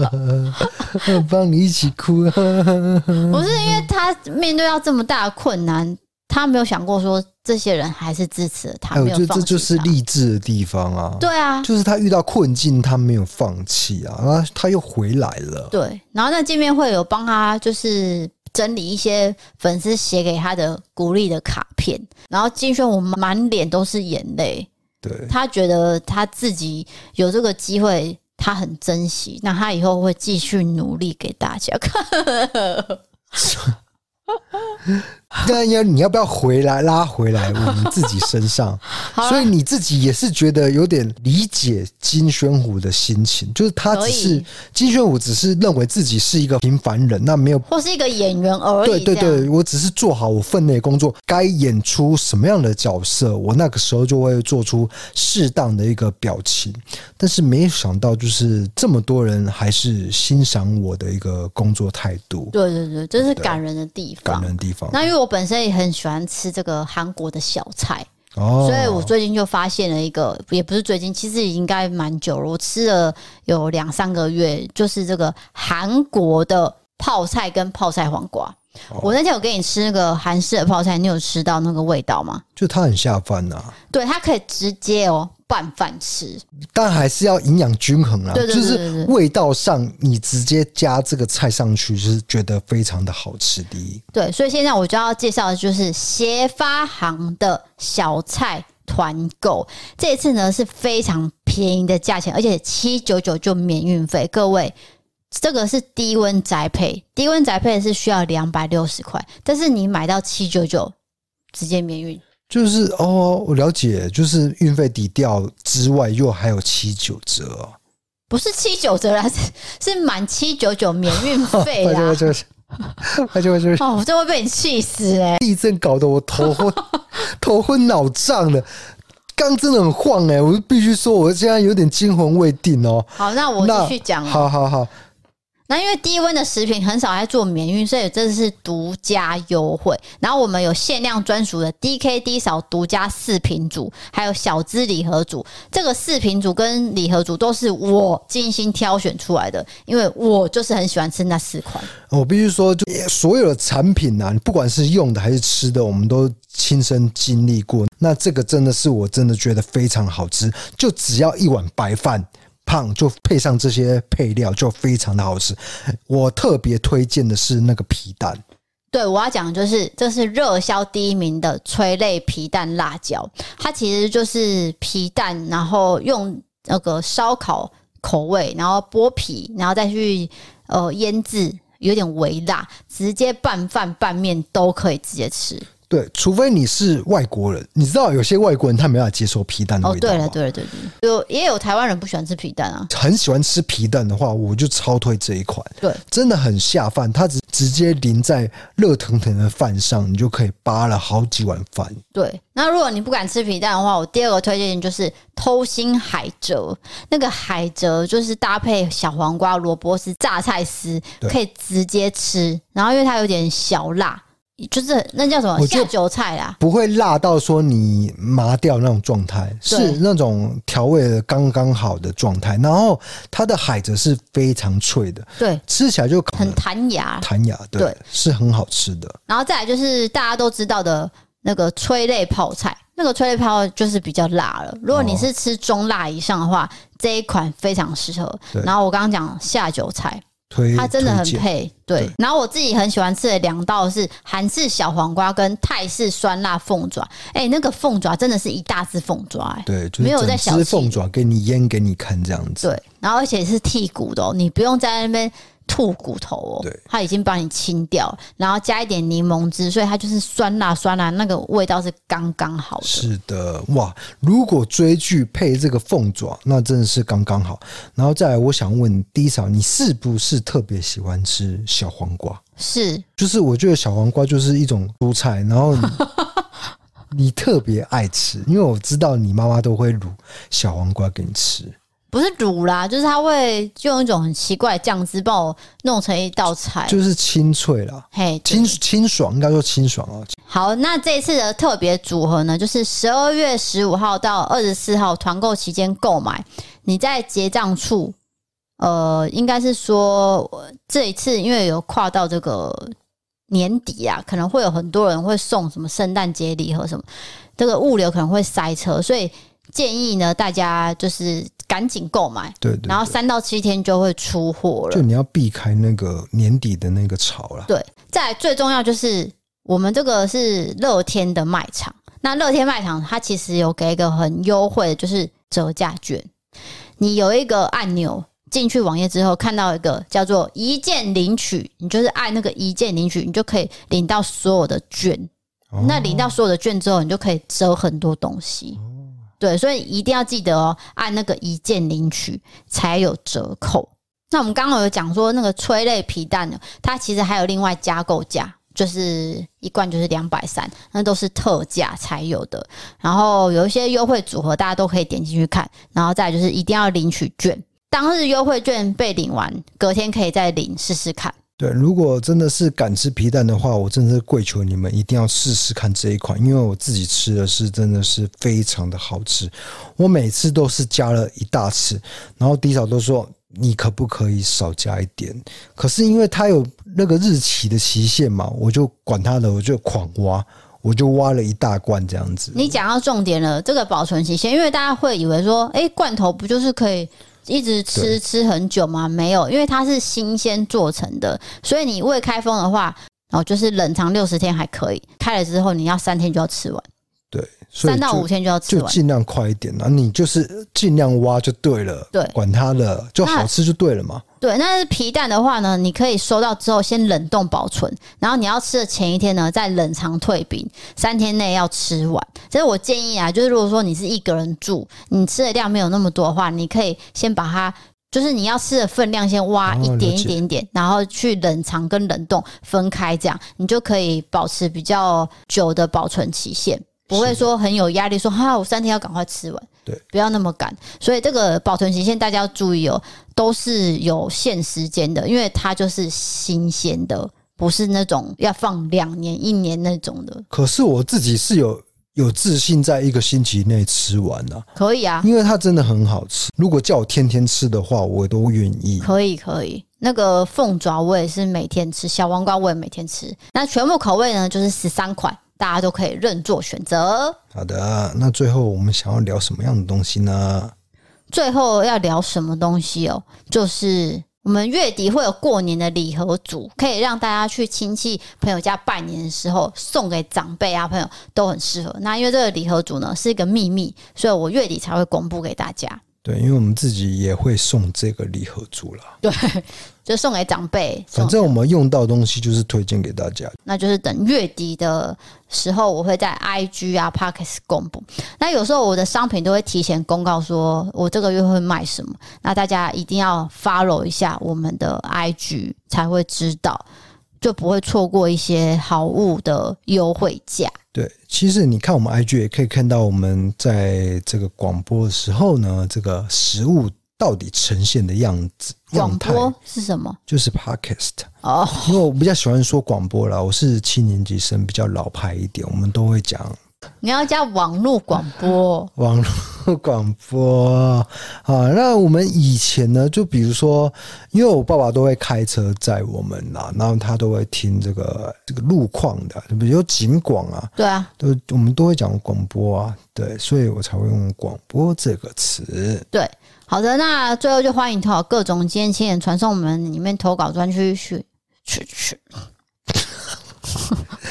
帮你一起哭，不是因为他面对到这么大的困难，他没有想过说这些人还是支持他。我觉得这就是励志的地方啊！对啊，就是他遇到困境，他没有放弃啊，然后他又回来了。对，然后那见面会有帮他就是。整理一些粉丝写给他的鼓励的卡片，然后金宣武满脸都是眼泪。对，他觉得他自己有这个机会，他很珍惜。那他以后会继续努力给大家看。那要你要不要回来拉回来我们自己身上？所以你自己也是觉得有点理解金宣虎的心情，就是他只是金宣虎只是认为自己是一个平凡人，那没有或是一个演员而已。对对对，我只是做好我分内工作，该演出什么样的角色，我那个时候就会做出适当的一个表情。但是没想到，就是这么多人还是欣赏我的一个工作态度。对对对，这是感人的地方，感人的地方。那因为我本身也很喜欢吃这个韩国的小菜，哦，所以我最近就发现了一个，也不是最近，其实应该蛮久了。我吃了有两三个月，就是这个韩国的泡菜跟泡菜黄瓜。哦，我那天有给你吃那个韩式的泡菜，你有吃到那个味道吗？就它很下饭呐，对，它可以直接哦。拌饭吃，但还是要营养均衡啊。就是味道上，你直接加这个菜上去，就是觉得非常的好吃的。对，所以现在我就要介绍的就是协发行的小菜团购。这一次呢是非常便宜的价钱，而且七九九就免运费。各位，这个是低温宅配，低温宅配是需要两百六十块，但是你买到七九九，直接免运。就是哦，我了解，就是运费抵掉之外，又还有七九折哦，不是七九折啦，是是满七九九免运费啦。就就就就哦，我真会被你气死哎！地震搞得我头昏头昏脑胀的，刚真的很晃哎，我必须说，我现在有点惊魂未定哦。好，那我继续讲。好好好。那因为低温的食品很少在做免运，所以这是独家优惠。然后我们有限量专属的 DKD 扫独家四瓶组，还有小资礼盒组。这个四瓶组跟礼盒组都是我精心挑选出来的，因为我就是很喜欢吃那四款。我必须说，就所有的产品啊，不管是用的还是吃的，我们都亲身经历过。那这个真的是我真的觉得非常好吃，就只要一碗白饭。胖就配上这些配料，就非常的好吃。我特别推荐的是那个皮蛋。对，我要讲就是这是热销第一名的催泪皮蛋辣椒，它其实就是皮蛋，然后用那个烧烤口味，然后剥皮，然后再去呃腌制，有点微辣，直接拌饭拌面都可以直接吃。对，除非你是外国人，你知道有些外国人他没办法接受皮蛋的味道。哦，对了，对了，对对，有也有台湾人不喜欢吃皮蛋啊。很喜欢吃皮蛋的话，我就超推这一款。对，真的很下饭，它直直接淋在热腾腾的饭上，你就可以扒了好几碗饭。对，那如果你不敢吃皮蛋的话，我第二个推荐就是偷心海蜇。那个海蜇就是搭配小黄瓜、萝卜丝、榨菜丝，可以直接吃。然后因为它有点小辣。就是那叫什么下酒菜啦，不会辣到说你麻掉那种状态，是那种调味的刚刚好的状态。然后它的海蜇是非常脆的，对，吃起来就很弹牙，弹牙，对，对，是很好吃的。然后再来就是大家都知道的那个催泪泡菜，那个催泪泡就是比较辣了。如果你是吃中辣以上的话，这一款非常适合。然后我刚刚讲下酒菜。它真的很配，对，对。然后我自己很喜欢吃的两道是韩式小黄瓜跟泰式酸辣凤爪。哎、欸，那个凤爪真的是一大只凤爪，哎，对，就是整只凤爪给你腌给你看这样子。对，然后而且是剔骨的哦，你不用在那边。吐骨头哦，对，它已经帮你清掉，然后加一点柠檬汁，所以它就是酸辣酸辣，那个味道是刚刚好的。是的，哇！如果追剧配这个凤爪，那真的是刚刚好。然后再来，我想问第一嫂，你是不是特别喜欢吃小黄瓜？是，就是我觉得小黄瓜就是一种蔬菜，然后你，你特别爱吃，因为我知道你妈妈都会卤小黄瓜给你吃。不是卤啦，就是它会用一种很奇怪的酱汁帮我弄成一道菜，就是清脆啦，嘿，清清爽，应该说清爽啊。好，那这一次的特别组合呢，就是十二月十五号到二十四号团购期间购买，你在结账处，呃，应该是说这一次因为有跨到这个年底啊，可能会有很多人会送什么圣诞节礼盒什么，这个物流可能会塞车，所以。建议呢，大家就是赶紧购买，对，对，对，然后三到七天就会出货了。就你要避开那个年底的那个潮了。对，再来最重要就是我们这个是乐天的卖场，那乐天卖场它其实有给一个很优惠的，就是折价券。你有一个按钮，进去网页之后看到一个叫做一键领取，你就是按那个一键领取，你就可以领到所有的券。哦。那领到所有的券之后，你就可以折很多东西。对，所以一定要记得哦，按那个一键领取才有折扣。那我们刚刚有讲说，那个催泪皮蛋呢，它其实还有另外加购价，就是一罐就是两百三，那都是特价才有的。然后有一些优惠组合，大家都可以点进去看。然后再就是一定要领取券，当日优惠券被领完，隔天可以再领试试看。对，如果真的是敢吃皮蛋的话，我真的是跪求你们一定要试试看这一款，因为我自己吃的是真的是非常的好吃。我每次都是加了一大匙，然后迪嫂都说你可不可以少加一点？可是因为它有那个日期的期限嘛，我就管它的，我就狂挖，我就挖了一大罐这样子。你讲到重点了，这个保存期限，因为大家会以为说，哎，罐头不就是可以？一直吃吃很久吗？没有，因为它是新鲜做成的，所以你未开封的话，哦，就是冷藏六十天还可以，开了之后你要三天就要吃完。对，三到五天就要吃完，就尽量快一点，那你就是尽量挖就对了，对，管它了，就好吃就对了嘛。对，那是皮蛋的话呢，你可以收到之后先冷冻保存，然后你要吃的前一天呢，再冷藏退冰，三天内要吃完。所以我建议啊，就是如果说你是一个人住，你吃的量没有那么多的话，你可以先把它，就是你要吃的分量先挖一点一点点，然后去冷藏跟冷冻分开，这样你就可以保持比较久的保存期限。不会说很有压力，说哈，我三天要赶快吃完，对，不要那么赶。所以这个保存期限大家要注意哦，都是有限时间的，因为它就是新鲜的，不是那种要放两年、一年那种的。可是我自己是有有自信，在一个星期内吃完的，可以啊，因为它真的很好吃。如果叫我天天吃的话，我都愿意。可以，可以。那个凤爪我也是每天吃，小黄瓜我也每天吃。那全部口味呢，就是十三款。大家都可以任做选择。好的，那最后我们想要聊什么样的东西呢？最后要聊什么东西哦？就是我们月底会有过年的礼盒组，可以让大家去亲戚朋友家拜年的时候送给长辈啊，朋友都很适合。那因为这个礼盒组呢是一个秘密，所以我月底才会公布给大家。对，因为我们自己也会送这个礼盒组啦。对，就送给长辈。反正我们用到的东西就是推荐给大家。那就是等月底的时候，我会在 IG 啊、p o c k e t 公布。那有时候我的商品都会提前公告，说我这个月会卖什么。那大家一定要 follow 一下我们的 IG，才会知道，就不会错过一些好物的优惠价。对，其实你看我们 IG 也可以看到，我们在这个广播的时候呢，这个食物到底呈现的样子。广播是什么？就是 Podcast 哦。因为我比较喜欢说广播啦，我是七年级生，比较老派一点，我们都会讲。你要加网络广播，网络广播 啊。那我们以前呢，就比如说，因为我爸爸都会开车载我们啦，然后他都会听这个这个路况的，比如警广啊，对啊，都我们都会讲广播啊，对，所以我才会用广播这个词。对，好的，那最后就欢迎投稿各种今天亲眼传送我们里面投稿专区去去去。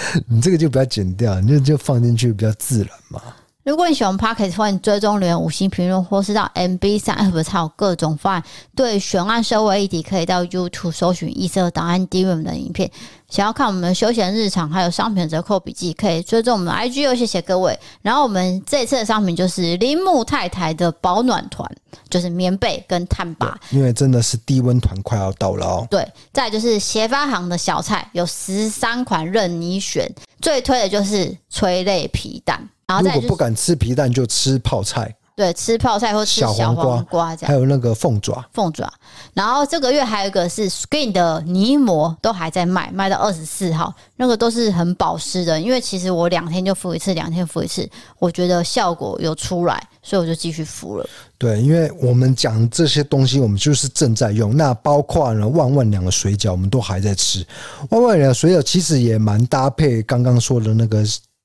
你这个就不要剪掉，你就就放进去比较自然嘛。如果你喜欢 Podcast 欢迎追踪留言五星评论，或是到 MB 三 App 查有各种方案。对悬案社会议题，可以到 YouTube 搜寻异色档案 DRAM 的影片。想要看我们的休闲日常，还有商品折扣笔记，可以追踪我们的 IG 哦。谢谢各位。然后我们这次的商品就是铃木太太的保暖团，就是棉被跟炭把。因为真的是低温团快要到了哦。对，再就是协发行的小菜，有十三款任你选，最推的就是催泪皮蛋。然后再、就是、如果不敢吃皮蛋，就吃泡菜。对，吃泡菜或吃小黄瓜，黄瓜这样，还有那个凤爪，凤爪。然后这个月还有一个是 Skin 的泥膜，都还在卖，卖到二十四号。那个都是很保湿的，因为其实我两天就敷一次，两天敷一次，我觉得效果有出来，所以我就继续敷了。对，因为我们讲这些东西，我们就是正在用。那包括呢，万万两的水饺，我们都还在吃。万万两的水饺其实也蛮搭配刚刚说的那个。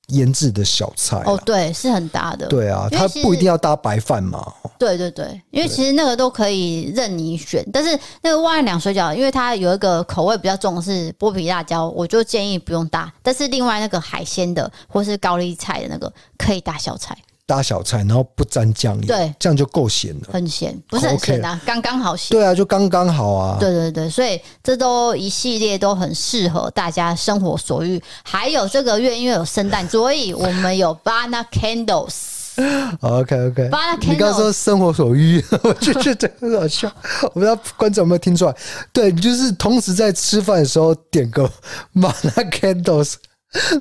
腌制的小菜哦，对，是很搭的。对啊，它不一定要搭白饭嘛。对对对，因为其实那个都可以任你选。但是那个万两水饺，因为它有一个口味比较重是剥皮辣椒，我就建议不用搭。但是另外那个海鲜的或是高丽菜的那个可以搭小菜。搭小菜，然后不沾酱油，对，这样就够咸了。很咸，不是很咸啊，刚刚好咸。对啊，就刚刚好啊。对对对，所以这都一系列都很适合大家生活所欲。还有这个月因为有圣诞，所以我们有 Banana Candles。OK OK。你刚刚说生活所欲，我就觉得很好笑。我不知道观众有没有听出来？对，你就是同时在吃饭的时候点个 Banana Candles，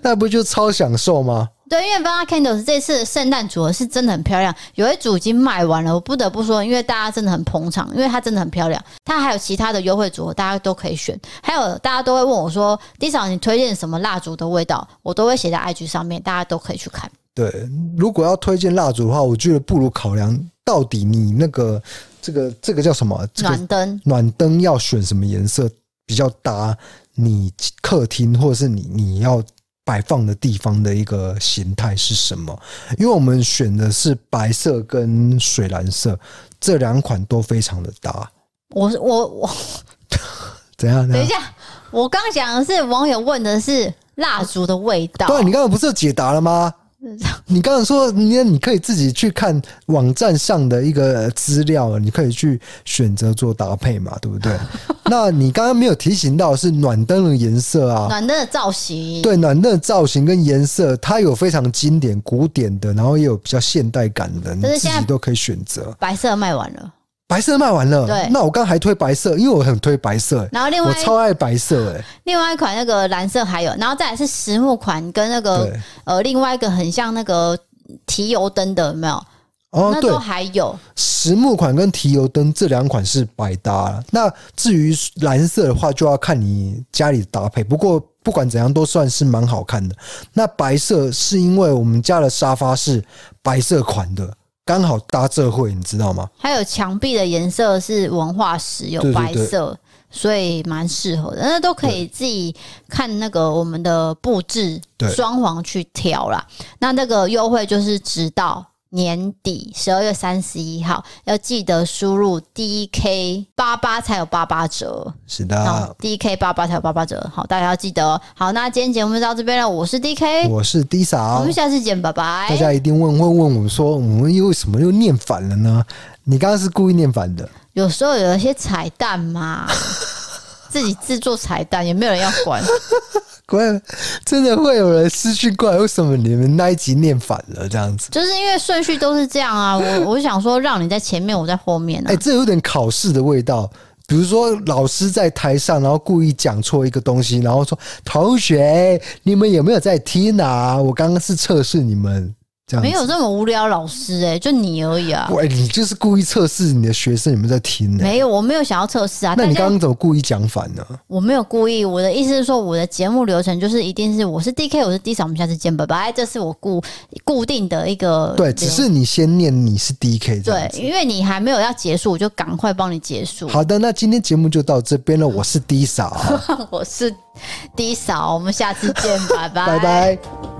那不就超享受吗？对，因为 Banana Candles 这次的圣诞组合是真的很漂亮，有一组已经卖完了。我不得不说，因为大家真的很捧场，因为它真的很漂亮。它还有其他的优惠组合，大家都可以选。还有大家都会问我说：“Disa，你推荐什么蜡烛的味道？”我都会写在 IG 上面，大家都可以去看。对，如果要推荐蜡烛的话，我觉得不如考量到底你那个这个这个叫什么？这个、暖灯，暖灯要选什么颜色比较搭？你客厅或者是你你要。摆放的地方的一个形态是什么？因为我们选的是白色跟水蓝色，这两款都非常的搭。我我我，怎样？等一下，我刚讲的是网友问的是蜡烛的味道。对，你刚刚不是解答了吗？你刚刚说，你你可以自己去看网站上的一个资料，你可以去选择做搭配嘛，对不对？那你刚刚没有提醒到是暖灯的颜色啊，暖灯的造型，对，暖灯的造型跟颜色，它有非常经典、古典的，然后也有比较现代感的，你自己都可以选择。白色卖完了。白色卖完了，对，那我刚还推白色，因为我很推白色。然后另外我超爱白色哎。另外一款那个蓝色还有，然后再来是实木款跟那个呃另外一个很像那个提油灯的有没有？哦，那都还有。实木款跟提油灯这两款是百搭。那至于蓝色的话，就要看你家里的搭配。不过不管怎样，都算是蛮好看的。那白色是因为我们家的沙发是白色款的。刚好搭这会，你知道吗？还有墙壁的颜色是文化石，有白色，所以蛮适合的。那都可以自己看那个我们的布置装潢去调啦。那那个优惠就是直到。年底十二月三十一号，要记得输入 DK 八八才有八八折。是的，DK 八八才有八八折。好，大家要记得哦。好，那今天节目就到这边了。我是 DK，我是 Disa，我们下次见，拜拜。大家一定问问问我们说，我们又为什么又念反了呢？你刚刚是故意念反的。有时候有一些彩蛋嘛，自己制作彩蛋也没有人要管。怪，真的会有人私讯过来，为什么你们那一集念反了？这样子，就是因为顺序都是这样啊。我我想说，让你在前面，我在后面啊。哎、欸，这有点考试的味道。比如说，老师在台上，然后故意讲错一个东西，然后说：“同学，你们有没有在听啊？我刚刚是测试你们。”没有这么无聊，老师哎、欸，就你而已啊！喂，你就是故意测试你的学生有没有在听呢、欸？没有，我没有想要测试啊。那你刚刚怎么故意讲反呢？我没有故意，我的意思是说，我的节目流程就是一定是我是 DK，我是 D 嫂，我们下次见，拜拜。这是我固固定的一个对，只是你先念你是 DK，对，因为你还没有要结束，我就赶快帮你结束。好的，那今天节目就到这边了。我是 D 嫂，我是 D 嫂，我们下次见，拜拜，拜拜。